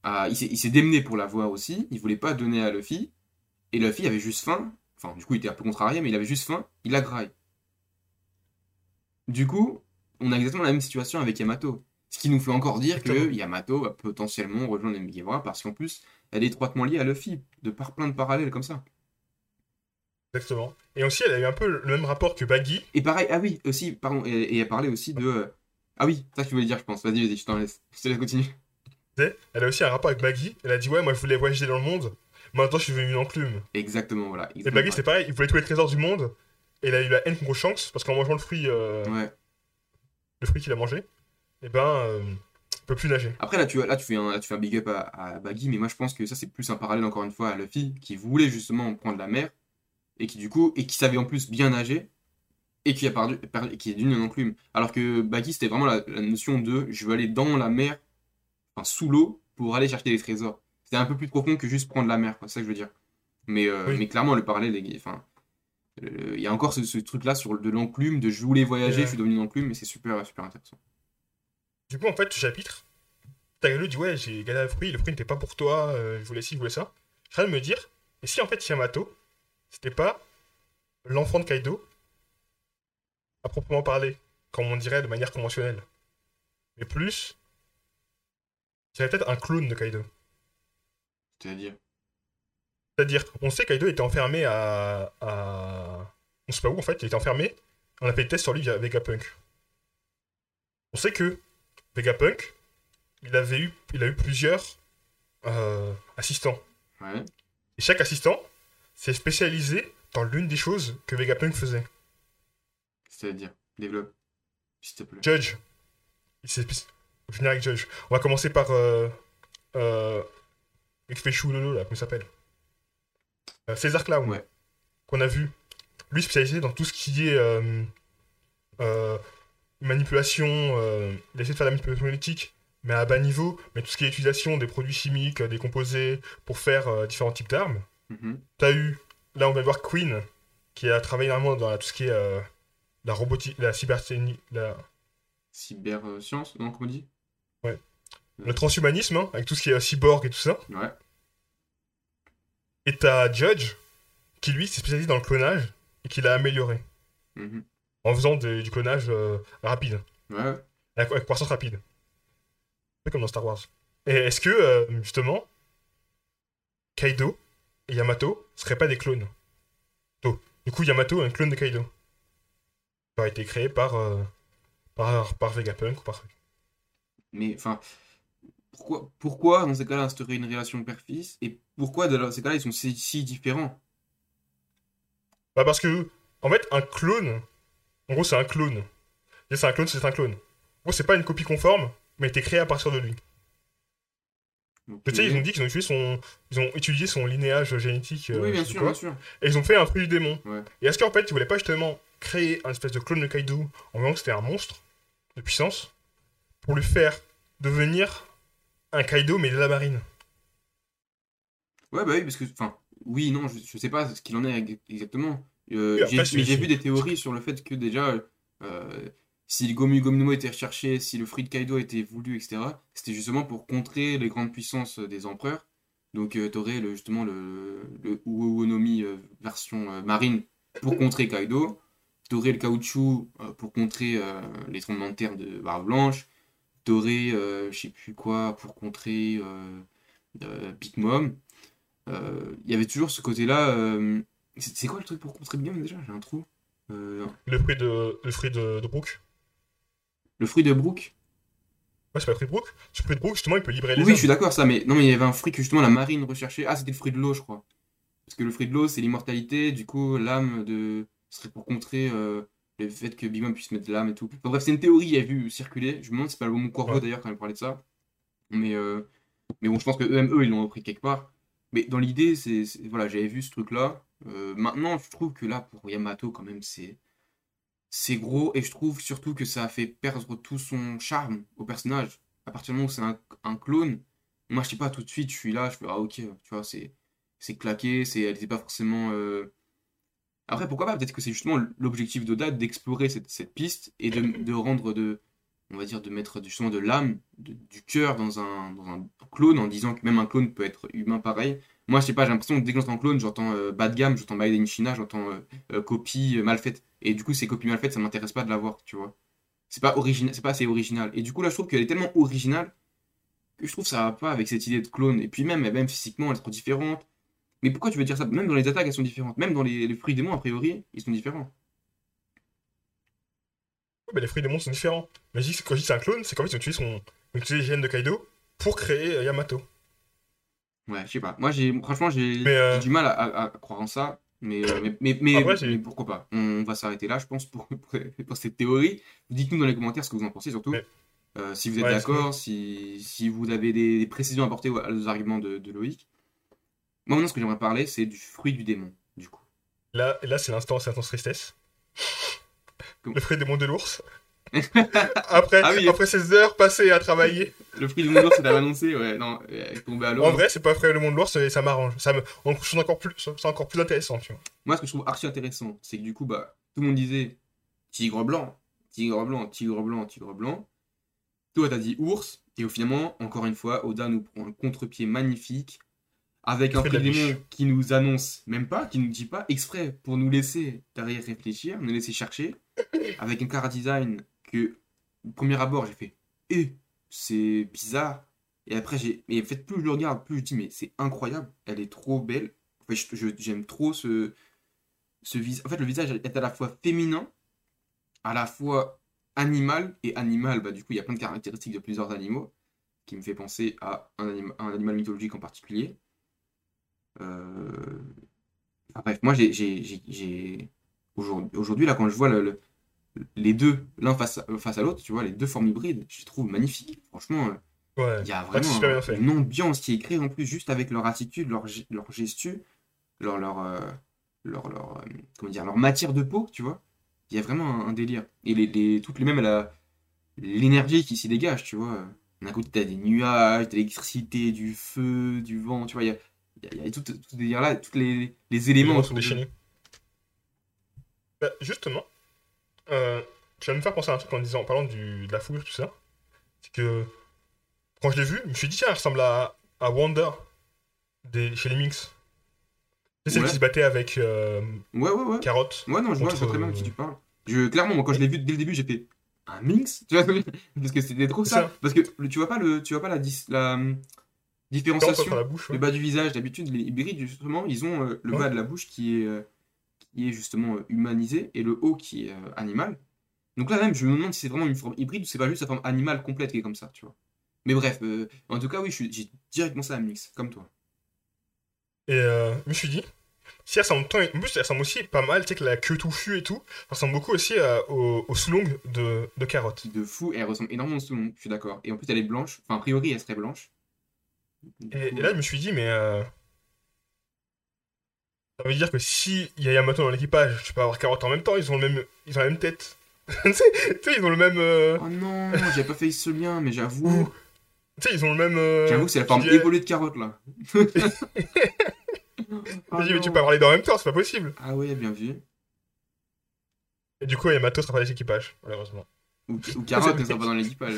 à... Il s'est il s'est démené pour l'avoir aussi, il voulait pas donner à Luffy. Et Luffy avait juste faim. Enfin, du coup, il était un peu contrarié, mais il avait juste faim, il a graille. Du coup, on a exactement la même situation avec Yamato. Ce qui nous fait encore dire que. Yamato va potentiellement rejoindre les Mugiwara parce qu'en plus, elle est étroitement liée à Luffy, de par plein de parallèles comme ça. Exactement. Et aussi, elle a eu un peu le même rapport que Baggy. Et pareil, ah oui, aussi, pardon, et, et elle parlait aussi de. euh, Ah oui, ça tu voulais dire, je pense. Vas-y, vas-y, je t'en laisse. Je te laisse continuer. Elle a aussi un rapport avec Baggy. Elle a dit Ouais, moi je voulais voyager dans le monde. Maintenant, je suis devenu une enclume. Exactement, voilà. Et Baggy, c'était pareil. Il voulait tous les trésors du monde. Et il a eu la haine contre Shanks parce qu'en mangeant le fruit, euh. Ouais. le fruit qu'il a mangé, et ben, euh, peut plus nager. Après, là tu, là, tu fais un, là, tu fais un big up à, à Baggy, mais moi, je pense que ça, c'est plus un parallèle, encore une fois, à Luffy, qui voulait justement prendre la mer, et qui, du coup, et qui savait en plus bien nager, et qui, a perdu, qui est d'une en enclume. Alors que Baggy, c'était vraiment la, la notion de je veux aller dans la mer, enfin, sous l'eau, pour aller chercher des trésors. C'était un peu plus profond que juste prendre la mer, quoi, c'est ça que je veux dire. Mais, euh, Oui. mais clairement, le parallèle, est- enfin, euh, il y a encore ce, ce truc-là sur de l'enclume, de je voulais voyager, Ouais. je suis devenu une enclume, et c'est super, super intéressant. Du coup, en fait, ce chapitre, Tagalo dit Ouais, j'ai galéré le fruit, le fruit n'était pas pour toi, euh, je voulais ci, je voulais ça. Je suis en train de me dire Et si en fait Yamato, c'était pas l'enfant de Kaido, à proprement parler, comme on dirait de manière conventionnelle, mais plus, c'est peut-être un clone de Kaido. C'est-à-dire? C'est-à-dire, on sait que Kaido était enfermé à, à... On sait pas où en fait, il était enfermé. On a fait des tests sur lui via Vegapunk. On sait que Vegapunk, il avait eu, il a eu plusieurs euh, assistants. Ouais. Et chaque assistant s'est spécialisé dans l'une des choses que Vegapunk faisait. C'est-à-dire, développe, s'il te plaît. Judge. Il s'est générique Judge. On va commencer par. Euh, euh, le qui fait chou lolo là, comment il s'appelle? Euh, César Clown. Ouais. Qu'on a vu. Lui spécialisé dans tout ce qui est euh, euh, manipulation. euh, il essaie de faire de la manipulation génétique, mais à bas niveau. Mais tout ce qui est utilisation des produits chimiques, euh, des composés pour faire euh, différents types d'armes. Mhm. T'as eu, là on va voir Queen, qui a travaillé énormément dans la- tout ce qui est euh, la robotique, la cybersénie, la, Cyberscience, non, comment on dit? Le transhumanisme, hein, avec tout ce qui est cyborg et tout ça. Ouais. Et t'as Judge, qui lui s'est spécialisé dans le clonage et qui l'a amélioré Mhm. En faisant des- du clonage euh, rapide, Ouais, avec, avec croissance rapide. Comme dans Star Wars. Et est-ce que, euh, justement, Kaido et Yamato seraient pas des clones? Oh. Du coup, Yamato est un clone de Kaido. Ça aurait été créé par, euh, par, par Vegapunk ou par Mais, enfin, pourquoi, pourquoi dans ces cas-là instaurer une relation père-fils? Et pourquoi dans ces cas-là ils sont si, si différents? Bah parce que, en fait, un clone, en gros, c'est un clone. C'est un clone, c'est un clone. En gros, c'est pas une copie conforme, mais été créé à partir de lui. Tu sais, euh, ils ont dit qu'ils ont, utilisé son... ils ont étudié son linéage génétique. euh, Oui, bien je sais sûr, quoi, bien sûr. Et ils ont fait un fruit du démon. Ouais. Et est-ce qu'en fait, ils voulaient pas justement créer un espèce de clone de Kaido en voyant que c'était un monstre de puissance pour lui faire devenir un Kaido mais de la marine? Ouais, bah oui, parce que, enfin, oui, non, je, je sais pas ce qu'il en est ex- exactement. Euh, j'ai- mais vu des théories sur le fait que déjà, euh, si le Gomu Gomu no Mo était recherché, si le fruit de Kaido était voulu, etc., c'était justement pour contrer les grandes puissances des empereurs. Donc, tu aurais le, justement le, le Uonomi euh, version euh, marine pour contrer Kaido. T'aurais le caoutchouc euh, pour contrer euh, les tremblements de terre de Barbe Blanche. T'aurais, euh, je sais plus quoi, pour contrer euh, euh, Big Mom. Euh, Il y avait toujours ce côté-là. C'est quoi le truc pour contrer Mom déjà? J'ai un trou. Euh, Le fruit de, le fruit de, de Brook. le fruit de Brook. Ouais, c'est pas le fruit de Brook. Ce fruit de Brook, justement, il peut libérer les Oui, je suis d'accord, ça, mais non, mais il y avait un fruit que justement la marine recherchait. Ah, c'était le fruit de l'eau, je crois. Parce que le fruit de l'eau, c'est l'immortalité, du coup, l'âme de. ce serait pour contrer euh, le fait que Big Mom puisse mettre de l'âme et tout. Enfin, bref, c'est une théorie, il y a vu circuler. Je me demande si c'est pas le bon Corvo Ouais. d'ailleurs quand il parlait de ça. Mais, euh, mais bon, je pense que eux, eux, ils l'ont repris quelque part. Mais dans l'idée, c'est. c'est- Voilà, j'avais vu ce truc-là. Euh, maintenant, je trouve que là, pour Yamato, quand même, c'est. C'est gros, et je trouve surtout que ça a fait perdre tout son charme au personnage. À partir du moment où c'est un, clone, moi, je sais pas, tout de suite, je suis là, je fais, ah ok, tu vois, c'est c'est claqué, c'est, elle n'était pas forcément. euh, Après, pourquoi pas? Peut-être que c'est justement l'objectif d'Oda d'explorer cette, cette piste et de, de rendre de, on va dire, de mettre justement de l'âme, du cœur dans un, dans un clone en disant que même un clone peut être humain pareil. Moi, je sais pas, j'ai l'impression que dès que j'entends clone, j'entends euh, bas de gamme, j'entends Maiden China, j'entends euh, euh, copie euh, mal faite. Et du coup, ces copies mal faites, ça m'intéresse pas de l'avoir, tu vois. C'est pas c'est pas assez original. Et du coup, là, je trouve qu'elle est tellement originale que je trouve que ça va pas avec cette idée de clone. Et puis même, même physiquement, elle est trop différente. Mais pourquoi tu veux dire ça? Même dans les attaques, elles sont différentes. Même dans les, les fruits démons, a priori, ils sont différents. Bah, les fruits des mondes sont différents. Que quand je dis que c'est un clone, c'est qu'en fait, ils ont utilisé, son... ils ont utilisé les gènes de Kaido pour créer euh, Yamato. Ouais, je sais pas. Moi, j'ai, franchement, j'ai euh, j'ai du mal à, à- à croire en ça. Mais, euh, mais, mais, mais, Après, c'est- mais pourquoi pas? On va s'arrêter là, je pense, pour, [LAUGHS] pour, pour cette théorie. Dites-nous dans les commentaires ce que vous en pensez, surtout. Mais- Euh, si vous êtes Ouais, d'accord, si, si vous avez des, des précisions à apporter aux, aux arguments de, de Loïc. Moi, maintenant, ce que j'aimerais parler, c'est du fruit du démon, du coup. Là, là c'est l'instant, c'est l'instant tristesse. Le fruit des mondes de l'ours. [LAUGHS] après, Ah oui. après 16 heures passées à travailler. Le fruit du démon, c'est annoncé, ouais, non, euh, à l'eau. En vrai, c'est pas vrai le monde de l'ours et ça m'arrange. Ça me, on trouve encore plus, c'est encore plus intéressant, tu vois. Moi, ce que je trouve archi intéressant, c'est que du coup, bah, tout le monde disait tigre blanc, tigre blanc, tigre blanc, tigre blanc. Toi, t'as dit ours, et au finalement, encore une fois, Oda nous prend un contre-pied magnifique avec un biche. qui nous annonce même pas, qui nous dit pas exprès pour nous laisser derrière réfléchir, nous laisser chercher, avec un car design que, au premier abord, j'ai fait et c'est bizarre. Et après, j'ai. Mais en fait, plus je le regarde, plus je dis, mais c'est incroyable, elle est trop belle. En fait, je- je- j'aime trop ce, ce visage. En fait, le visage est à la fois féminin, à la fois animal, et animal, bah, du coup, il y a plein de caractéristiques de plusieurs animaux, qui me fait penser à un animal mythologique en particulier. Euh, enfin, bref, moi, j'ai. j'ai- j'ai- j'ai- Aujourd'hui, là, quand je vois le- le- les deux, l'un face à, face à l'autre, tu vois, les deux formes hybrides, je les trouve magnifiques. Franchement, euh, Ouais. il y a vraiment un- une ambiance qui est créée en plus juste avec leur attitude, leur, leur gestu, leur, leur, euh, leur, leur, euh, comment dire, leur matière de peau, tu vois. Il y a vraiment un, un délire. Et les, les- toutes les mêmes, l'énergie qui s'y dégage, tu vois. D'un côté, t'as des nuages, de l'électricité, du feu, du vent, tu vois. Il y a, il y a- il y a tout, tout ce délire-là, tous les, les éléments. sont déchaînés. Bah, justement, euh, tu vas me faire penser à un truc en disant, en parlant du, de la fourrure, tout ça. C'est que quand je l'ai vu, je me suis dit, tiens, elle ressemble à, à Wanda des, chez les Minx. C'est celle Ouais. qui se battait avec euh, Ouais, ouais, ouais. Carotte. Ouais, non, je vois, je vois Contre, très bien de qui euh, tu parles. Je, clairement, moi, quand je l'ai vu dès le début, j'ai fait un minx, tu vois, [LAUGHS] parce que c'était trop ça. ça. Parce que tu vois pas le, tu vois pas la, dis- la différenciation, la bouche. le bas du visage. D'habitude, les hybrides, justement, ils ont euh, le Ouais. bas de la bouche qui est, euh, qui est justement euh, humanisé et le haut qui est euh, animal. Donc là même, je me demande si c'est vraiment une forme hybride ou c'est pas juste la forme animale complète qui est comme ça, tu vois. Mais bref, euh, en tout cas, oui, j'ai directement ça à mix, comme toi. Et euh, je me suis dit, si elle ressemble tant, en plus elle ressemble aussi pas mal, tu sais, que la queue touffue et tout, ça ressemble beaucoup aussi à- au, au de, de Carotte. De fou, et elle ressemble énormément au Soulon, je suis d'accord. Et en plus, elle est blanche, enfin, a priori, elle serait blanche. Et, là, je me suis dit, mais. euh, Ça veut dire que si il y a Yamato dans l'équipage, tu peux avoir Carotte en même temps, ils ont, le même, ils ont la même tête. [LAUGHS] tu sais, ils ont le même. euh, Oh non, j'avais pas fait ce lien, mais j'avoue. Tu sais, ils ont le même. euh, J'avoue que c'est la forme dirais- évoluée de carotte là. Je me dis, mais tu peux avoir les deux en même temps, c'est pas possible. Ah ouais, bien vu. Et du coup, Yamato sera pas dans l'équipage, malheureusement. Ou, ou Carotte ne sera pas dans l'équipage.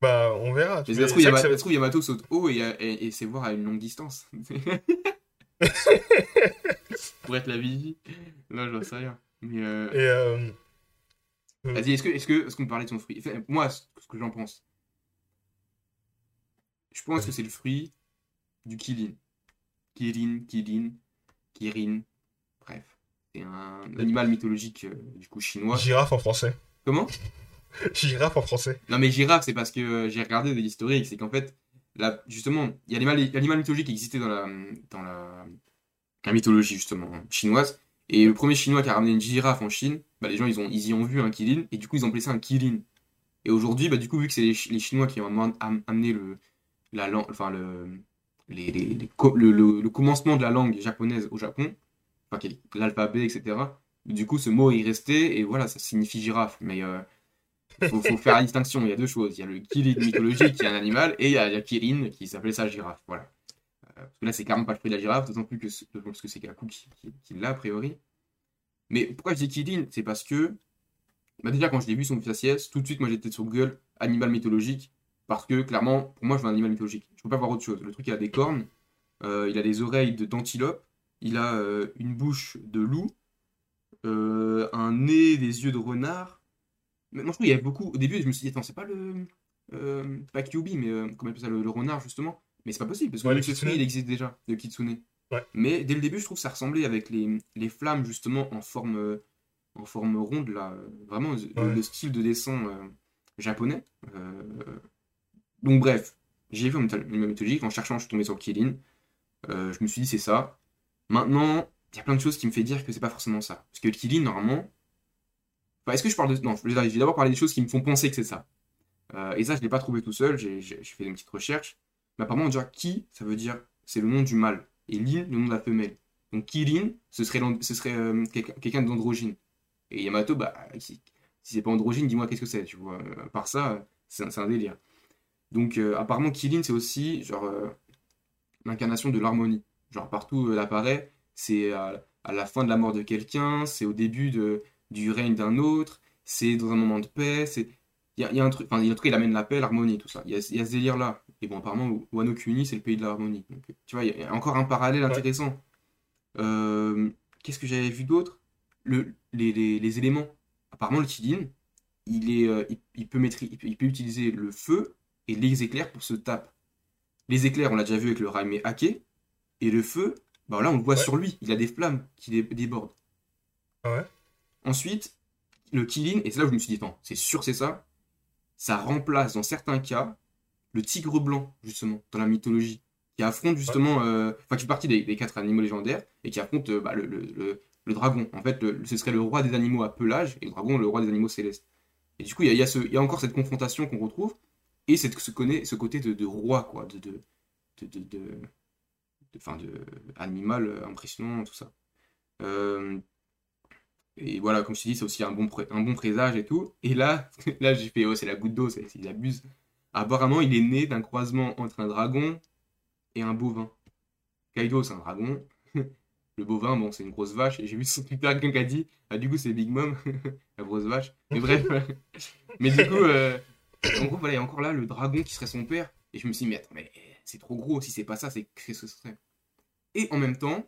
Bah, on verra. Mais ça se trouve, ça se trouve, Yamato saute haut et, et, et c'est voir à une longue distance. [LAUGHS] Pour être la vigie. Là, je sais rien. Mais euh, Et euh, vas-y, est-ce que est-ce que est-ce qu'on parlait de son fruit? Enfin, Moi, ce que j'en pense. Je pense que c'est le fruit du Kilin. Kirin, Kirin, Kirin. Bref, c'est un animal mythologique euh, du coup chinois. girafe en français. Comment? [LAUGHS] Girafe en français. Non mais girafe, c'est parce que euh, j'ai regardé de l'historique, c'est qu'en fait, justement, il y a l'animal mythologique qui existait dans la, dans la, mythologie justement chinoise, et le premier chinois qui a ramené une girafe en Chine, bah, les gens ils, ont, ils y ont vu un kilin, et du coup ils ont appelé ça un kilin. Et aujourd'hui, bah, du coup, vu que c'est les, Chi- les Chinois qui ont am- am- amené le, la langue, enfin, le, le, commencement de la langue japonaise au Japon, enfin, l'alphabet, etc., du coup ce mot est resté, et voilà, ça signifie girafe, mais... euh, faut, faut faire la distinction. Il y a deux choses. Il y a le Kirin mythologique qui est un animal et il y a, Kirin qui s'appelait ça girafe. Voilà. Euh, parce que là, c'est clairement pas le fruit de la girafe, d'autant plus que, ce- d'autant plus que c'est Kaku qui, qui, l'a a priori. Mais pourquoi je dis Kirin? C'est parce que, bah déjà, quand je l'ai vu son faciès, tout de suite, moi j'étais sur Google animal mythologique. Parce que clairement, pour moi, je veux un animal mythologique. Je peux pas voir autre chose. Le truc, il a des cornes, euh, il a des oreilles d'antilope, il a euh, une bouche de loup, un nez, des yeux de renard. Moi, je trouve qu'il y avait beaucoup. Au début, je me suis dit, attends, c'est pas le. Euh, pas Kyubi, mais euh, comment on appelle ça, le, le renard, justement. Mais c'est pas possible, parce que Ouais, le kitsune, il existe déjà, le kitsune. Ouais. Mais dès le début, je trouve que ça ressemblait avec les, les flammes, justement, en forme, euh, en forme ronde, là. Vraiment, le, Ouais. le style de dessin euh, japonais. Donc, bref, j'ai vu animal mythologique. En cherchant, je suis tombé sur Kilin. Euh, je me suis dit, c'est ça. Maintenant, il y a plein de choses qui me fait dire que c'est pas forcément ça. Parce que Kilin, normalement. Enfin, est-ce que je parle de. Non, je vais d'abord parler des choses qui me font penser que c'est ça. Euh, et ça, je l'ai pas trouvé tout seul, j'ai fait une petite recherche. Mais apparemment, déjà, ki, ça veut dire. C'est le nom du mâle. Et lin, le nom de la femelle. Donc, Kilin, ce serait, ce serait euh, quelqu'un d'androgyne. Et Yamato, bah, si, si c'est pas androgyne, dis-moi qu'est-ce que c'est, tu vois. Euh, À part ça, c'est un, délire. Donc, apparemment, Kilin, c'est aussi, genre, l'incarnation de l'harmonie. Genre, partout où elle apparaît, c'est à la fin de la mort de quelqu'un, c'est au début de, du règne d'un autre, c'est dans un moment de paix, c'est... Il y a, il y a un truc, enfin, il y a un truc, il amène la paix, l'harmonie, tout ça. Il y a, y a ce délire-là. Et bon, apparemment, Wano Kuni, c'est le pays de l'harmonie. Donc, tu vois, il y a encore un parallèle Ouais. intéressant. Euh, Qu'est-ce que j'avais vu d'autre? Le, les, les, les éléments. Apparemment, le il, est, euh, il, il peut maîtriser, il peut, il peut utiliser le feu et les éclairs pour se taper. Les éclairs, on l'a déjà vu avec le Raime Hake. Et le feu, bah là, on le voit Ouais. sur lui. Il a des flammes qui dé- débordent. Ah ouais? Ensuite, le Kilin, et c'est là où je me suis dit, attends, c'est sûr, c'est ça. Ça remplace, dans certains cas, le tigre blanc, justement, dans la mythologie, qui affronte justement, euh, enfin, qui fait partie des, des quatre animaux légendaires, et qui affronte euh, bah, le, le- le- le dragon. En fait, ce serait le roi des animaux à pelage, et le dragon, le roi des animaux célestes. Et du coup, il y a, y y encore cette confrontation qu'on retrouve, et cette, ce, connaît, ce côté de, de roi, quoi, de, de, de, de, de, de animal euh, impressionnant, tout ça. Euh, et voilà, comme je te dis, c'est aussi un bon, un bon présage et tout. Et là, [LAUGHS] là j'ai fait, oh, c'est la goutte d'eau, c'est, il abuse. Apparemment, il est né d'un croisement entre un dragon et un bovin. Kaido, c'est un dragon. [LAUGHS] Le bovin, bon, c'est une grosse vache. Et j'ai vu sur Twitter quelqu'un qui a dit, ah, du coup, c'est Big Mom, [LAUGHS] la grosse vache. Mais bref. mais du coup, euh, en gros, voilà, il y a encore là le dragon qui serait son père. Et je me suis dit, mais attends, mais c'est trop gros. Si c'est pas ça, c'est que ce serait Et en même temps,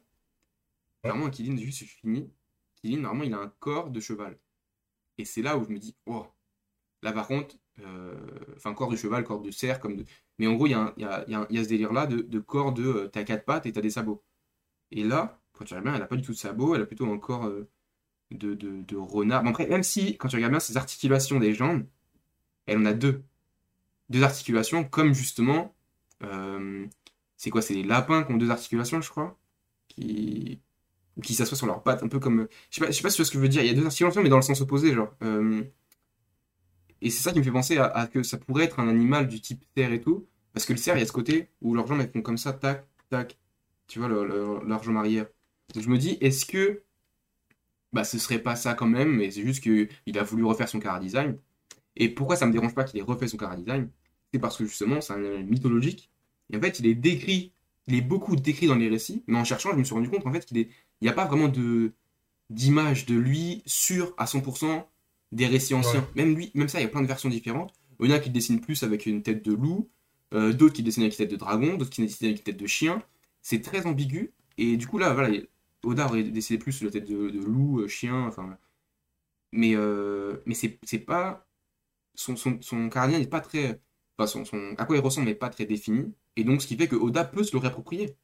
clairement, Kilin, juste, je finis. Normalement, il a un corps de cheval. Et c'est là où je me dis, oh, là par contre, euh, enfin, corps de cheval, corps de cerf, comme de... Mais en gros, il y a, un- il y y y a ce délire-là de, de corps de euh, t'as quatre pattes et t'as des sabots. Et là, quand tu regardes bien, elle a pas du tout de sabots, elle a plutôt un corps euh, de, de, de renard. Après, même si, quand tu regardes bien ses articulations des jambes, elle en a deux. Deux articulations, comme justement, c'est quoi, c'est les lapins qui ont deux articulations, je crois, qui, qui s'assoient sur leurs pattes, un peu comme. Je sais pas, je sais pas si tu vois ce que je veux dire. Il y a deux articulations, mais dans le sens opposé, genre. Euh, Et c'est ça qui me fait penser à, à que ça pourrait être un animal du type cerf et tout. Parce que le cerf, il y a ce côté où leurs jambes, elles font comme ça, tac, tac. Tu vois, le- le- leur jambe arrière. Donc je me dis, est-ce que. Bah, ce serait pas ça quand même, mais c'est juste qu'il a voulu refaire son car design. Et pourquoi ça me dérange pas qu'il ait refait son car design? C'est parce que justement, c'est un animal mythologique. Et en fait, il est décrit, il est beaucoup décrit dans les récits, mais en cherchant, je me suis rendu compte en fait qu'il est, il n'y a pas vraiment de, d'images de lui sur à 100% des récits anciens. Ouais. Même lui, même ça, il y a plein de versions différentes. Il y en a qui dessinent plus avec une tête de loup, euh, d'autres qui dessinent avec une tête de dragon, d'autres qui dessinent avec une tête de chien. C'est très ambigu. Et du coup, là, voilà, Oda aurait décidé plus sur la tête de, de loup, euh, chien, enfin. Mais, euh, mais c'est pas. Son, son, son caractère n'est pas très. Enfin, son, son- à quoi il ressemble n'est pas très défini. Et donc, ce qui fait que Oda peut se le réapproprier.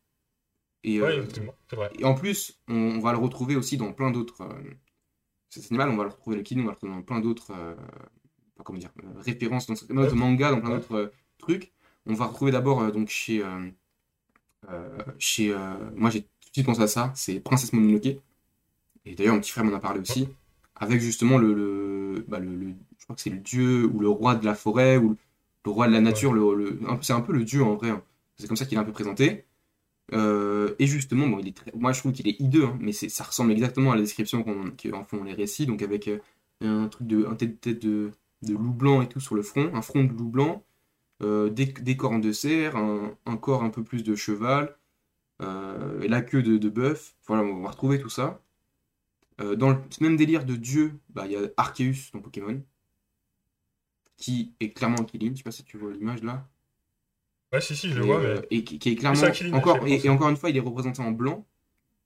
Et, Ouais, euh, vrai. et en plus, on, on va le retrouver aussi dans plein d'autres. euh, cet animal, on va le retrouver, le Kid, on va le retrouver dans plein d'autres. euh, comment dire, références, dans plein d'autres mangas, dans plein d'autres trucs. On va retrouver d'abord donc chez. chez moi, j'ai tout de suite pensé à ça, c'est Princesse Mononoke. Et d'ailleurs, mon petit frère m'en a parlé aussi. Avec justement le. le, bah, le- le- je crois que c'est le dieu ou le roi de la forêt ou le roi de la nature. le, c'est un peu le dieu en vrai. hein. C'est comme ça qu'il est un peu présenté. Euh, et justement, il est moi je trouve qu'il est hideux, hein, mais ça ressemble exactement à la description qu'en font les récits, donc avec euh, un truc de, tête, de, loup blanc et tout sur le front, un front de loup blanc, euh, des, des cornes de cerf, un, corps un peu plus de cheval, la queue de, de bœuf. Voilà, on va retrouver tout ça. Dans le même délire de dieu, bah, il y a Arceus dans Pokémon, qui est clairement un Killing. Je sais pas si tu vois l'image là. Ouais, si, si, je le vois, euh, mais. et qui, qui est clairement encore et, encore une fois il est représenté en blanc.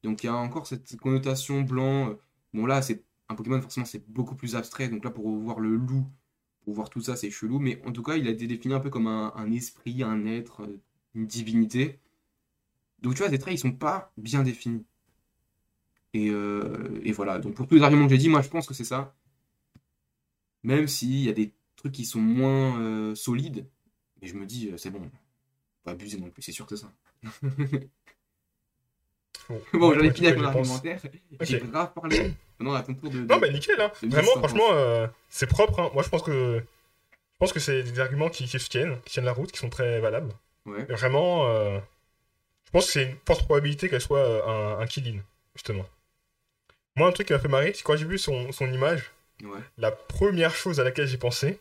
Donc il y a encore cette connotation blanc bon là c'est un Pokémon forcément c'est beaucoup plus abstrait. Donc là pour voir le loup pour voir tout ça c'est chelou. Mais en tout cas il a été défini un peu comme un, un esprit un être euh, une divinité. Donc tu vois ces traits ils sont pas bien définis. Et, euh, et voilà. Donc pour tous les arguments que j'ai dit moi je pense que c'est ça. Même s'il y a des trucs qui sont moins euh, solides mais je me dis euh, c'est bon pas abuser non plus, c'est sûr que ça. Bon, [LAUGHS] j'en ai fini avec mon argumentaire. J'ai grave parlé. Maintenant, à ton tour de. de- Non, bah nickel, hein. Vraiment, franchement, euh, c'est propre. hein. Moi, je pense que. Je pense que c'est des arguments qui, qui se tiennent, qui tiennent la route, qui sont très valables. Ouais. Et vraiment, euh, je pense que c'est une forte probabilité qu'elle soit euh, un, un kill-in, justement. Moi, un truc qui m'a fait marrer, c'est quand j'ai vu son, son image, Ouais. la première chose à laquelle j'ai pensé,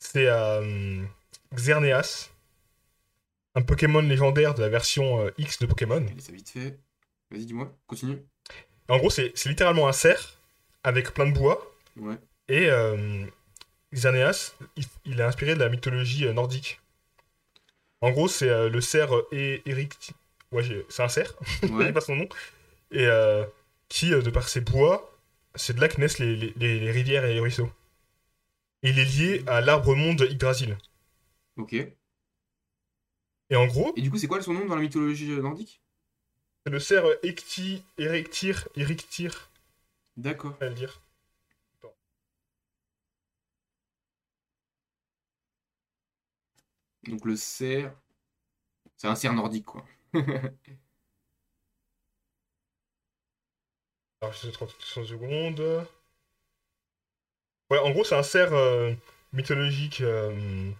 c'est à Xerneas, un Pokémon légendaire de la version euh, X de Pokémon. Allez, ça vite fait. Vas-y, dis-moi, continue. En gros, c'est littéralement un cerf avec plein de bois. Ouais. Et euh, Xerneas, il, il est inspiré de la mythologie euh, nordique. En gros, c'est euh, le cerf é- Eric. Ouais, c'est un cerf, [LAUGHS] je Ouais. pas son nom. Et qui, de par ses bois, c'est de là que naissent les, les- les- les rivières et les ruisseaux. Et il est lié à l'arbre monde Yggdrasil. Ok. Et Et en gros, du coup, c'est quoi son nom dans la mythologie euh, nordique? c'est le cerf Ecti, Erectir, Erictir, D'accord. à le dire. Donc le cerf. C'est un cerf nordique, quoi. [LAUGHS] Alors, je sais 30 30 secondes. Ouais, en gros, c'est un cerf euh, mythologique euh,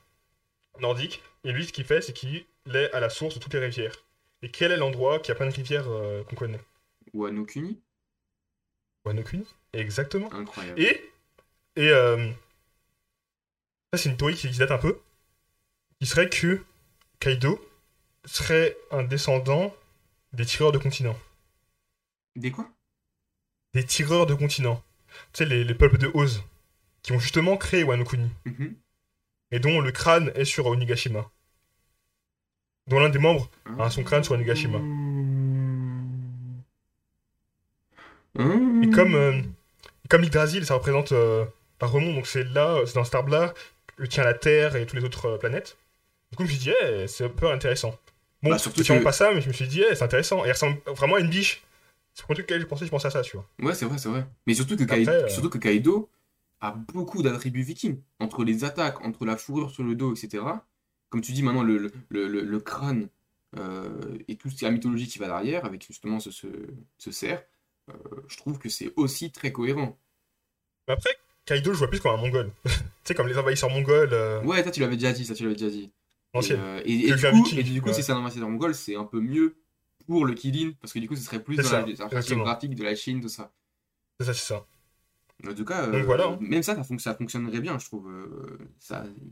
nordique. Et lui, ce qu'il fait, c'est qu'il est à la source de toutes les rivières. Et quel est l'endroit qui a plein de rivières euh, qu'on connaît? Ou Anokuni Wano-Kuni Exactement. Incroyable. Et, et euh, ça, c'est une théorie qui, qui date un peu. Qui serait que Kaido serait un descendant des tireurs de continents. Des quoi? Des tireurs de continents. Tu sais, les, les peuples de Oz. Qui ont justement créé Wano-Kuni. Mhm. et dont le crâne est sur Onigashima. Dont l'un des membres a son crâne sur Onigashima. Mmh. Et comme, euh, comme ça représente euh, un remont, donc c'est là, c'est dans arbre-là que tient la Terre et toutes les autres euh, planètes. Du coup, je me suis dit, eh, c'est un peu intéressant. Bon, Bah, surtout que- pas ça, mais je me suis dit, eh, c'est intéressant. Et il ressemble vraiment à une biche. C'est pour le truc que j'ai pensé, je pensais à ça, tu vois. Ouais, c'est vrai, c'est vrai. Mais surtout que, Après, Kaido, euh, surtout que Kaido a beaucoup d'attributs vikings. Entre les attaques, entre la fourrure sur le dos, etc. Comme tu dis maintenant, le, le, le- le- crâne euh, et toute la mythologie qui va derrière, avec justement ce, ce, ce cerf, euh, je trouve que c'est aussi très cohérent. Après, Kaido, je vois plus comme un mongol. [LAUGHS] tu sais, comme les envahisseurs mongols euh, Ouais, ça tu l'avais déjà dit, ça tu l'avais déjà dit. anciens. Et, euh, et- et et du coup si c'est un ambassadeur mongol, c'est un peu mieux pour le Kilin, parce que du coup, ce serait plus dans ça, la, de la Chine, tout ça. C'est ça, c'est ça. En tout cas, euh, voilà, hein. même ça, ça, fonc- ça fonctionnerait bien, je trouve. euh,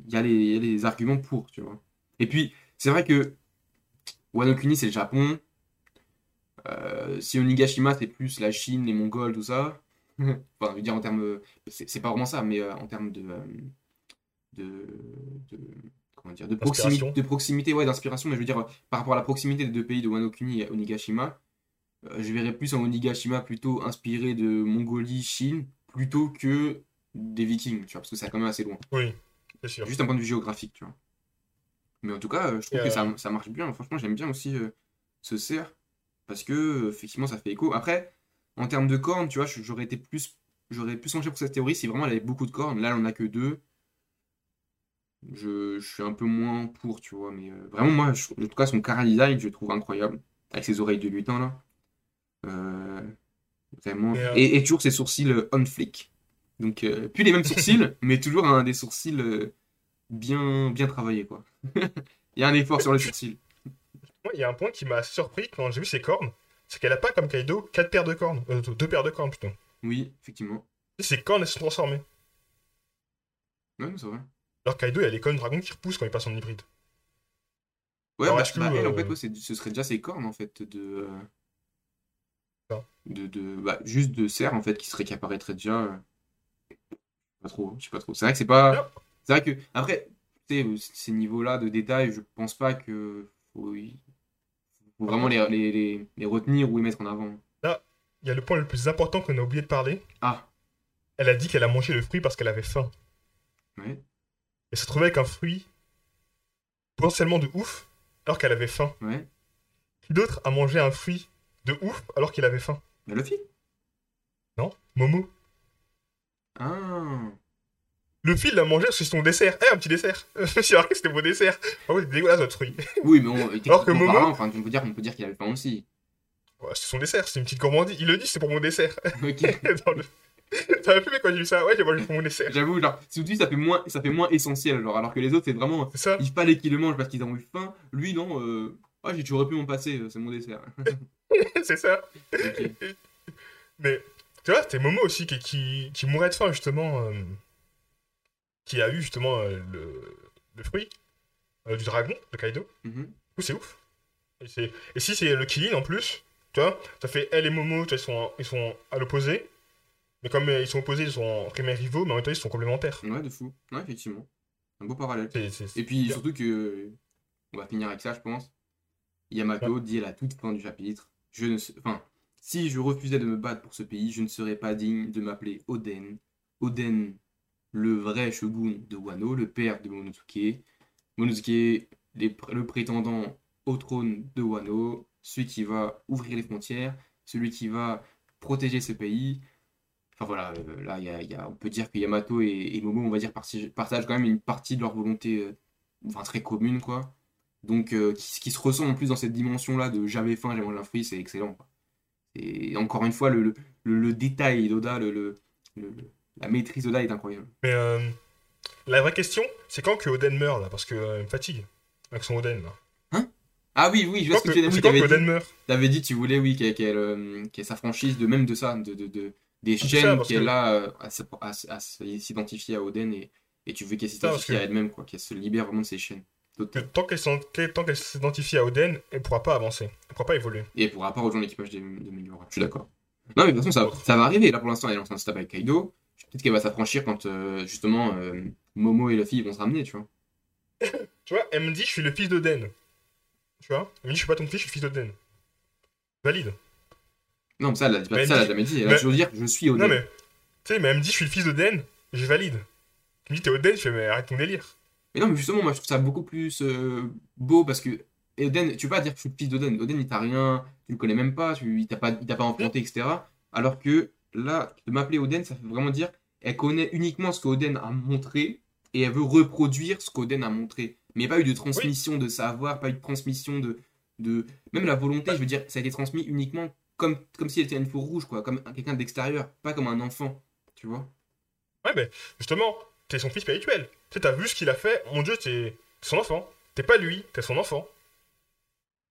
il y, a les- il y a les arguments pour, tu vois. Et puis, c'est vrai que Wano Kuni, c'est le Japon. Euh, si Onigashima, c'est plus la Chine, les Mongols, tout ça. [LAUGHS] enfin, je veux dire en termes. C'est pas vraiment ça, mais euh, en termes de. de, de- comment dire, de proximité, de proximité, ouais, d'inspiration, mais je veux dire, par rapport à la proximité des deux pays de Wano Kuni et Onigashima, je verrais plus un Onigashima plutôt inspiré de Mongolie, Chine, plutôt que des Vikings, tu vois, parce que c'est quand même assez loin. Oui, c'est sûr. Juste d'un point de vue géographique, tu vois. Mais en tout cas, euh, je trouve que ça, euh, ça marche bien. Franchement, j'aime bien aussi euh, ce cerf, parce que, effectivement, ça fait écho. Après, en termes de cornes, tu vois, j'aurais été plus, j'aurais plus penché pour cette théorie si vraiment elle avait beaucoup de cornes. Là, elle en a que deux. Je, je suis un peu moins pour, tu vois. Mais euh, vraiment, moi, je- en tout cas, son cara design, je le trouve incroyable. Avec ses oreilles de lutin, là. Euh, vraiment. Euh, Et, et toujours ses sourcils euh, on flick. Donc, euh, plus les mêmes sourcils, [LAUGHS] mais toujours un des sourcils euh, bien, bien travaillés, quoi. [LAUGHS] Il y a un effort sur les sourcils. Il y a un point qui m'a surpris quand j'ai vu ses cornes, c'est qu'elle a pas comme Kaido quatre paires de cornes, euh, deux paires de cornes plutôt. Oui, effectivement. Et ses cornes elles se sont transformées. Ouais, c'est vrai. Alors Kaido, il y a les cornes dragon qui repoussent quand il passe en hybride. Ouais, Alors, bah, bah, elle, en euh, fait, ouais, ce serait déjà ses cornes, en fait, de... de, de bah, juste de cerf, en fait, qui serait qui apparaîtrait déjà... euh, Pas trop, je sais pas trop. C'est vrai que c'est pas... C'est vrai que, après, euh, ces niveaux-là de détail, je pense pas que... Faut, faut vraiment les, les, les, les retenir ou les mettre en avant. Il y a le point le plus important qu'on a oublié de parler. Ah, Elle a dit qu'elle a mangé le fruit parce qu'elle avait faim. ouais, Et se trouvait avec un fruit potentiellement de ouf alors qu'elle avait faim. ouais. Qui d'autre a mangé un fruit de ouf alors qu'il avait faim? Luffy Non Momo. Ah Le fil l'a mangé c'est son dessert. Eh, un petit dessert [LAUGHS] J'ai remarqué que c'était mon dessert. Ah ouais, c'est dégueulasse votre fruit. Oui, mais on, Alors que Momo- parlant, enfin, on peut dire, on peut dire qu'il avait faim aussi. Ouais, c'est son dessert, c'est une petite gourmandise. Il le dit, c'est pour mon dessert. [LAUGHS] Ok. [LAUGHS] Dans le... Ça m'a fait mais quand j'ai vu ça. Ouais, j'ai mangé pour mon dessert. J'avoue, genre, suite, ça fait moins, ça fait moins essentiel, genre, alors que les autres, c'est vraiment, C'est ça il fallait qu'ils le mangent parce qu'ils ont eu faim. Lui, non, euh, ah, j'ai toujours pu m'en passer, euh, c'est mon dessert. [LAUGHS] C'est ça. Mais tu vois, c'était Momo aussi qui, qui, qui mourait de faim, justement. euh, qui a eu justement euh, le, le fruit euh, du dragon de Kaido. Du coup, c'est ouf. Et, si c'est le Killing en plus, tu vois, ça fait elle et Momo, tu vois, ils sont, ils sont à l'opposé. Mais comme ils sont opposés, ils sont primaires rivaux, mais en même temps, ils sont complémentaires. Ouais, de fou. Ouais, effectivement. Un beau parallèle. Et puis, bien. surtout que, on va finir avec ça, je pense. Yamato dit à la toute fin du chapitre, si je refusais de me battre pour ce pays, je ne serais pas digne de m'appeler Oden. Oden, le vrai shogun de Wano, le père de les pr- le prétendant au trône de Wano, celui qui va ouvrir les frontières, celui qui va protéger ce pays. Enfin voilà, euh, là, on peut dire que Yamato et, Momo, on va dire, partagent quand même une partie de leur volonté euh, enfin, très commune, quoi. Donc, euh, qui, qui se ressent en plus dans cette dimension-là de j'avais faim, j'ai mangé un fruit, c'est excellent, quoi. Et encore une fois, le, le, le- le détail d'Oda, la maîtrise d'Oda est incroyable. Mais euh, la vraie question, c'est quand que Oden meurt, là? Parce que euh, il me fatigue avec son Oden, là. Ah oui, oui, je vois ce que tu Oui, que dit, Oden meurt? t'avais dit, tu voulais, oui, qu'elle qu'elle, euh, qu'elle s'affranchisse de même de ça, de, de, de- des C'est chaînes qu'elle que- a euh, à, s'identifier à Oden et, et tu veux qu'elle s'identifie à elle-même, quoi, qu'elle se libère vraiment de ses chaînes. Que tant qu'elle s'identifie à Oden, elle pourra pas avancer. Elle pourra pas évoluer. Et elle pourra pas rejoindre l'équipage de, de Melioras. Je suis d'accord. Non, mais de toute façon, ça, ça va arriver. Là, pour l'instant, elle est en train de se taper avec Kaido. Peut-être qu'elle va s'affranchir quand, euh, justement, euh, Momo et Luffy vont se ramener, tu vois. [COUGHS] Tu vois, elle me dit je suis le fils d'Oden. Tu vois? Elle me dit je suis pas ton fils, je suis le fils d'Oden. Valide. Non, mais ça, elle a, Mais ça, elle a jamais dit. Elle a toujours dit je suis Oden. Non mais, tu sais, mais elle me dit je suis le fils d'Oden, je valide. Tu me dis t'es Oden, je fais mais arrête ton délire. Mais non, mais justement, moi, je trouve ça beaucoup plus euh, beau parce que Oden, tu peux pas dire que je suis le fils d'Oden. Oden, il t'a rien, tu le connais même pas, tu, il t'a pas, il t'a pas enfanté, etc. Alors que là, de m'appeler Oden, ça veut vraiment dire elle connaît uniquement ce qu'Oden a montré et elle veut reproduire ce qu'Oden a montré. Mais pas eu de transmission de savoir, pas eu de transmission de, de. Même la volonté, je veux dire, ça a été transmis uniquement comme, comme si elle était une four rouge, quoi, comme quelqu'un d'extérieur, pas comme un enfant, tu vois. Ouais mais, justement, t'es son fils spirituel. Tu sais, t'as vu ce qu'il a fait, mon dieu, t'es son enfant. T'es pas lui, t'es son enfant.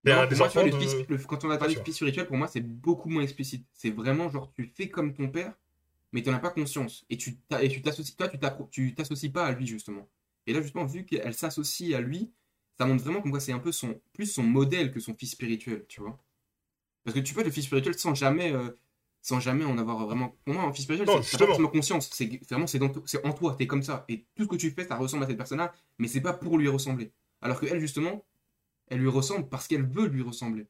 T'es Non, un des vois, enfants le de... fils- le- quand on a parlé de fils spirituel, pour moi, c'est beaucoup moins explicite. C'est vraiment genre, tu fais comme ton père, mais tu n'en as pas conscience. Et tu t'associes, toi, tu t'associes pas à lui, justement. Et là, justement, vu qu'elle s'associe à lui, ça montre vraiment comme quoi c'est un peu son, plus son modèle que son fils spirituel, tu vois. Parce que tu peux être le fils spirituel sans jamais, euh, sans jamais en avoir vraiment. Pour moi, un fils spirituel, c'est pas forcément conscience. C'est vraiment, c'est en toi, t'es comme ça. Et tout ce que tu fais, ça ressemble à cette personne-là, mais c'est pas pour lui ressembler. Alors que elle, justement, elle lui ressemble parce qu'elle veut lui ressembler.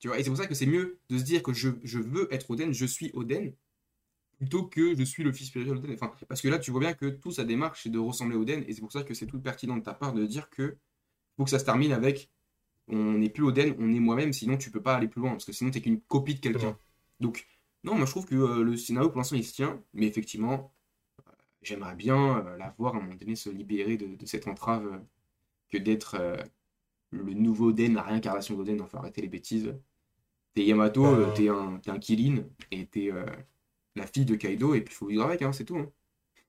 Tu vois, et c'est pour ça que c'est mieux de se dire que je, je veux être Oden, je suis Oden, plutôt que je suis le fils spirituel d'Oden. Enfin, parce que là, tu vois bien que toute sa démarche, c'est de ressembler à Oden, et c'est pour ça que c'est tout pertinent de ta part de dire que faut que ça se termine avec on n'est plus Oden, on est moi-même, sinon tu peux pas aller plus loin, parce que sinon t'es qu'une copie de quelqu'un. Donc, non, moi je trouve que euh, le scénario pour l'instant il se tient, mais effectivement, euh, j'aimerais bien euh, la voir à un moment donné se libérer de, de cette entrave que d'être le nouveau Oden, la réincarnation d'Oden, enfin arrêter les bêtises. T'es Yamato, euh, t'es un, un Kirin, et t'es la fille de Kaido, et puis il faut vivre avec, hein, c'est tout. hein.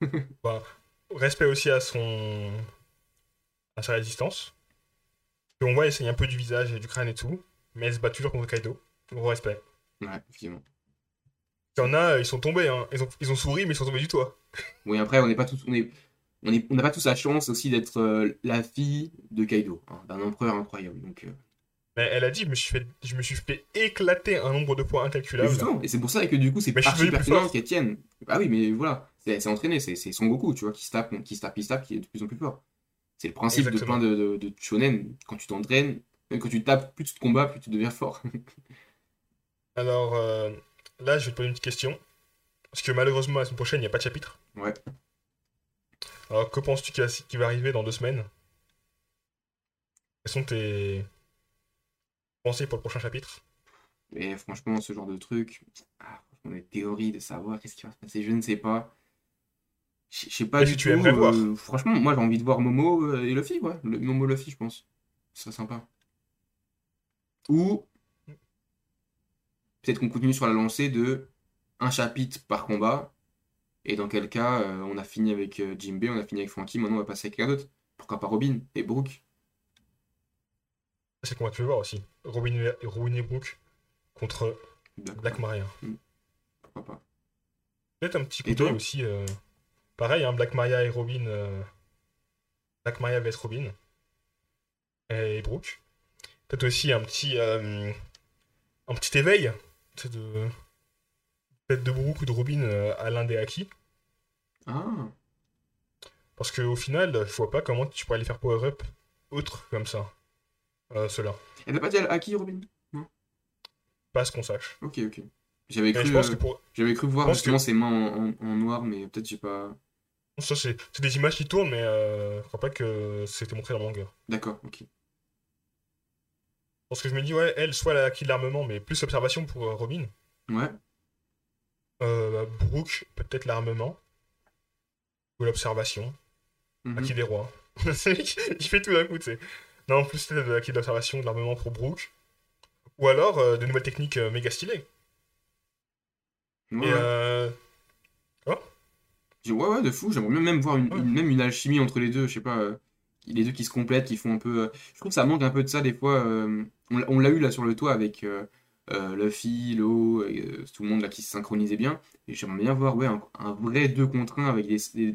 [LAUGHS] Respect aussi à son. à sa résistance. On voit, saigne un peu du visage et du crâne et tout. Mais elle se bat toujours contre Kaido. Gros respect. Ouais, effectivement. Il y en a, ils sont tombés, hein. Ils ont, ils ont souri, mais ils sont tombés du toit. [LAUGHS] Oui, après, on n'est pas tous, on est, on est, on n'a pas tous la chance aussi d'être euh, la fille de Kaido, hein, d'un empereur incroyable. Donc, euh, Mais elle a dit, je me suis fait, je me suis fait éclater un nombre de points incalculable. justement, et c'est pour ça que du coup, c'est archi pertinent qu'elle tienne. Ah oui, mais voilà, c'est entraîné, c'est c'est Son Goku, tu vois, qui se tape, qui se tape, qui se tape, qui est de plus en plus fort. C'est le principe Exactement. de plein de, de, de shonen. Quand tu t'entraînes, quand tu tapes, plus tu te combats, plus tu deviens fort. [LAUGHS] Alors, euh, là, je vais te poser une petite question. Parce que malheureusement, la semaine prochaine, il n'y a pas de chapitre. Ouais. Alors, que penses-tu qui va, qui va arriver dans deux semaines? Quelles sont tes pensées pour le prochain chapitre? Et franchement, ce genre de truc, ah, franchement, les théories de savoir qu'est-ce qui va se passer, je ne sais pas. Je sais pas du que tu tout. voir euh, franchement, moi j'ai envie de voir Momo euh, et Luffy, ouais. Le, Momo Luffy, je pense. Ce serait sympa. Ou peut-être qu'on continue sur la lancée de un chapitre par combat. Et dans quel cas, euh, on a fini avec euh, Jinbei, on a fini avec Franky, maintenant on va passer avec quelqu'un d'autre. Pourquoi pas Robin et Brooke C'est qu'on va te voir aussi. Robin et, Robin et Brooke contre D'accord. Black Maria. Pourquoi pas Peut-être un petit toi aussi. euh, Pareil, hein, Black Maria et Robin. euh, Black Maria vs Robin. Et Brooke. Peut-être aussi un petit. euh, Un petit éveil. de. Peut-être de Brooke ou de Robin euh, à l'un des acquis. Ah, Parce qu'au final, je vois pas comment tu pourrais les faire power-up autre comme ça. Euh, Ceux-là. elle n'a pas dit à qui, Robin? Pas à ce qu'on sache. Ok, ok. J'avais cru, euh, que pour. cru voir justement ses mains en, en- en noir, mais peut-être j'ai pas. Ça, c'est des images qui tournent, mais euh, je crois pas que c'était montré dans le manga. D'accord, ok. Parce que je me dis, ouais, elle, soit elle a acquis de l'armement, mais plus observation pour euh, Robin. Ouais. Euh, Brooke, peut-être l'armement. Ou l'observation. mhm. Acquis des rois. C'est lui qui- il fait tout d'un coup, tu sais. Non, plus peut-être acquis de l'observation, de l'armement pour Brooke. Ou alors euh, de nouvelles techniques euh, méga stylées. Ouais, Et euh, J'ai- ouais, ouais, de fou. J'aimerais bien même voir une, Ouais. une- même une alchimie entre les deux. Je sais pas. euh, les deux qui se complètent, qui font un peu. euh, je trouve que ça manque un peu de ça des fois. euh, on l'a- on l'a eu là sur le toit avec Luffy, Lo, tout le monde là qui se synchronisait bien. Et j'aimerais bien voir ouais, un, un vrai 2 contre 1 avec des, des,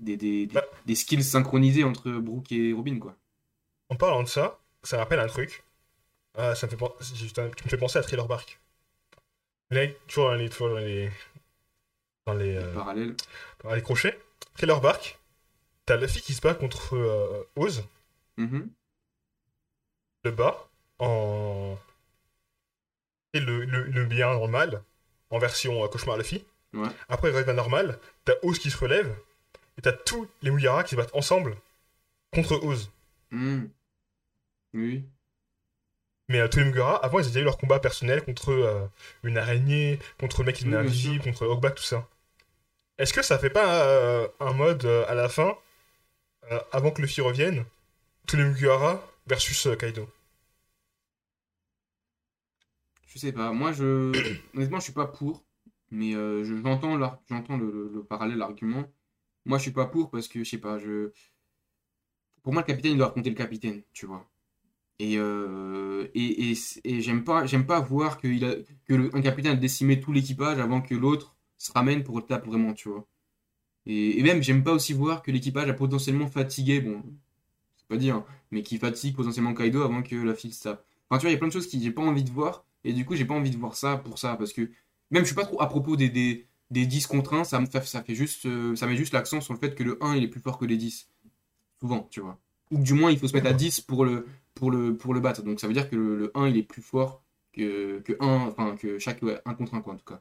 des, des- Bah. des skills synchronisés entre Brooke et Robin, quoi. en parlant de ça, ça me rappelle un truc. Ça me fait Tu me fais penser à Thriller Bark. Là, toujours les, toujours les, dans les, euh, Parallèle. dans les crochets. Thriller Bark. T'as Luffy qui se bat contre euh, Oz, Mhm. le bas, en. Et le, le, le bien normal, en version euh, cauchemar Luffy. Ouais. Après, il revient à normal, t'as Oz qui se relève, et t'as tous les Muyara qui se battent ensemble contre Oz. Mhm. Oui. Mais euh, tous les Mugara, avant, ils avaient déjà eu leur combat personnel contre euh, une araignée, contre le mec qui Oui, bien invisible, contre Hawkback, tout ça. Est-ce que ça fait pas euh, un mode euh, à la fin, euh, avant que Luffy revienne, tous les Mugara versus Kaido? Je sais pas. Moi, je. [COUGHS] Honnêtement, je suis pas pour. Mais je- j'entends j'entends le, le- le parallèle, l'argument. Moi, je suis pas pour parce que, je sais pas, je. Pour moi, le capitaine, il doit raconter le capitaine, tu vois. Et, et, et, j'aime pas, j'aime pas voir que, il a, que le- capitaine a décimé tout l'équipage avant que l'autre se ramène pour le taper vraiment, tu vois. Et, même, j'aime pas aussi voir que l'équipage a potentiellement fatigué, bon, c'est pas dire, hein, mais qui fatigue potentiellement Kaido avant que la file se tape. Enfin, tu vois, il y a plein de choses que j'ai pas envie de voir. Et du coup, j'ai pas envie de voir ça pour ça. Parce que même, je suis pas trop à propos des, des, des 10 contre 1. Ça, me fait, ça, fait juste, euh, ça met juste l'accent sur le fait que le 1 il est plus fort que les 10. Souvent, tu vois. Ou du moins, il faut se mettre à 10 pour le, pour le, pour le battre. Donc ça veut dire que le, le 1 il est plus fort que, que 1, enfin que chaque ouais, 1 contre 1, quoi, en tout cas.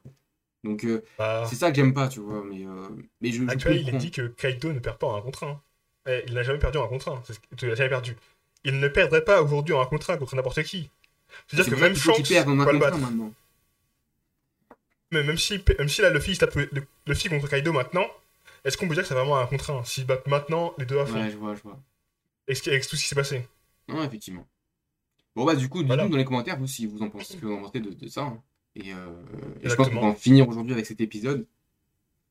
Donc euh, Bah, c'est ça que j'aime pas, tu vois. Mais, euh, mais je, je actuellement, il est dit que Kaito ne perd pas en 1 contre 1. Eh, il n'a jamais perdu en 1 contre 1. C'est ce que- Tu l'as jamais perdu. Il ne perdrait pas aujourd'hui en 1 contre 1 contre n'importe qui. C'est-à-dire C'est que même Shanks qu'il perde en 1 va le contre 1 battre. maintenant. Mais même si, même si là, Luffy, il se tape le, le, Luffy contre Kaido maintenant, est-ce qu'on peut dire que c'est vraiment un contre 1 S'ils battent maintenant, les deux à fond, Ouais, je vois, je vois. avec, avec tout ce qui s'est passé. Non, effectivement. Bon, bah, du coup, Voilà. dites-nous dans les commentaires, vous, si vous en pensez, vous en pensez de, de ça. hein. Et, euh, et je pense qu'on va en finir aujourd'hui avec cet épisode.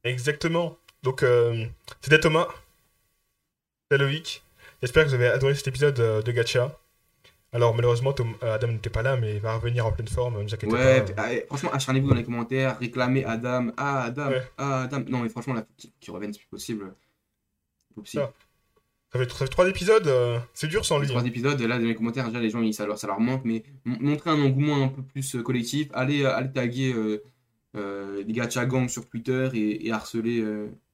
Exactement. Donc, euh, c'était Thomas. C'était Loïc. J'espère que vous avez adoré cet épisode euh, de Gacha. Alors, malheureusement, Tom- Adam n'était pas là, mais il va revenir en pleine forme, ne vous inquiétez Ouais, pas. allez, franchement, acharnez-vous dans les commentaires, réclamez Adam, ah Adam, Ouais. ah Adam. Non, mais franchement, là, qu'il revienne, c'est plus possible. Possible. Ça. Fait, ça fait trois épisodes, euh, c'est dur sans lui. Trois hein. épisodes, là, dans les commentaires, déjà, les gens, ils- ça, leur, ça leur manque, mais m- montrez un engouement un peu plus euh, collectif. Allez, euh, allez taguer euh, les gacha gang sur Twitter et, et harceler,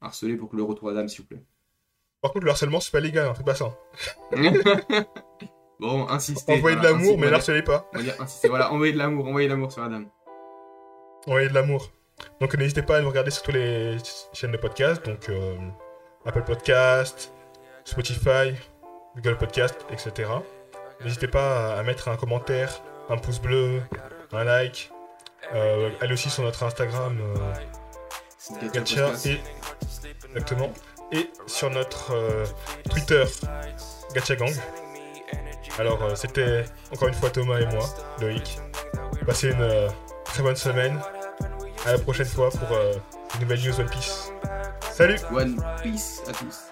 harceler pour que le retour Adam, s'il vous plaît. Par contre, le harcèlement, c'est pas légal, hein, faites pas ça. [LAUGHS] bon, insistez. Envoyez de l'amour, mais voilà. harcelez pas. On va dire insistez, voilà, envoyez de l'amour, envoyez de l'amour sur Adam. Envoyez de l'amour. Donc, n'hésitez pas à nous regarder sur toutes les chaînes de podcast, donc euh, Apple Podcast, Spotify, Google Podcast, etc. N'hésitez pas à- mettre un commentaire, un pouce bleu, un like. Euh, allez aussi sur notre Instagram. euh, Gacha et sur notre euh, Twitter Gacha Gang. Alors c'était encore une fois Thomas et moi, Loïc. Passez une très bonne semaine. À la prochaine fois pour une nouvelle news One Piece. Salut One Piece à tous.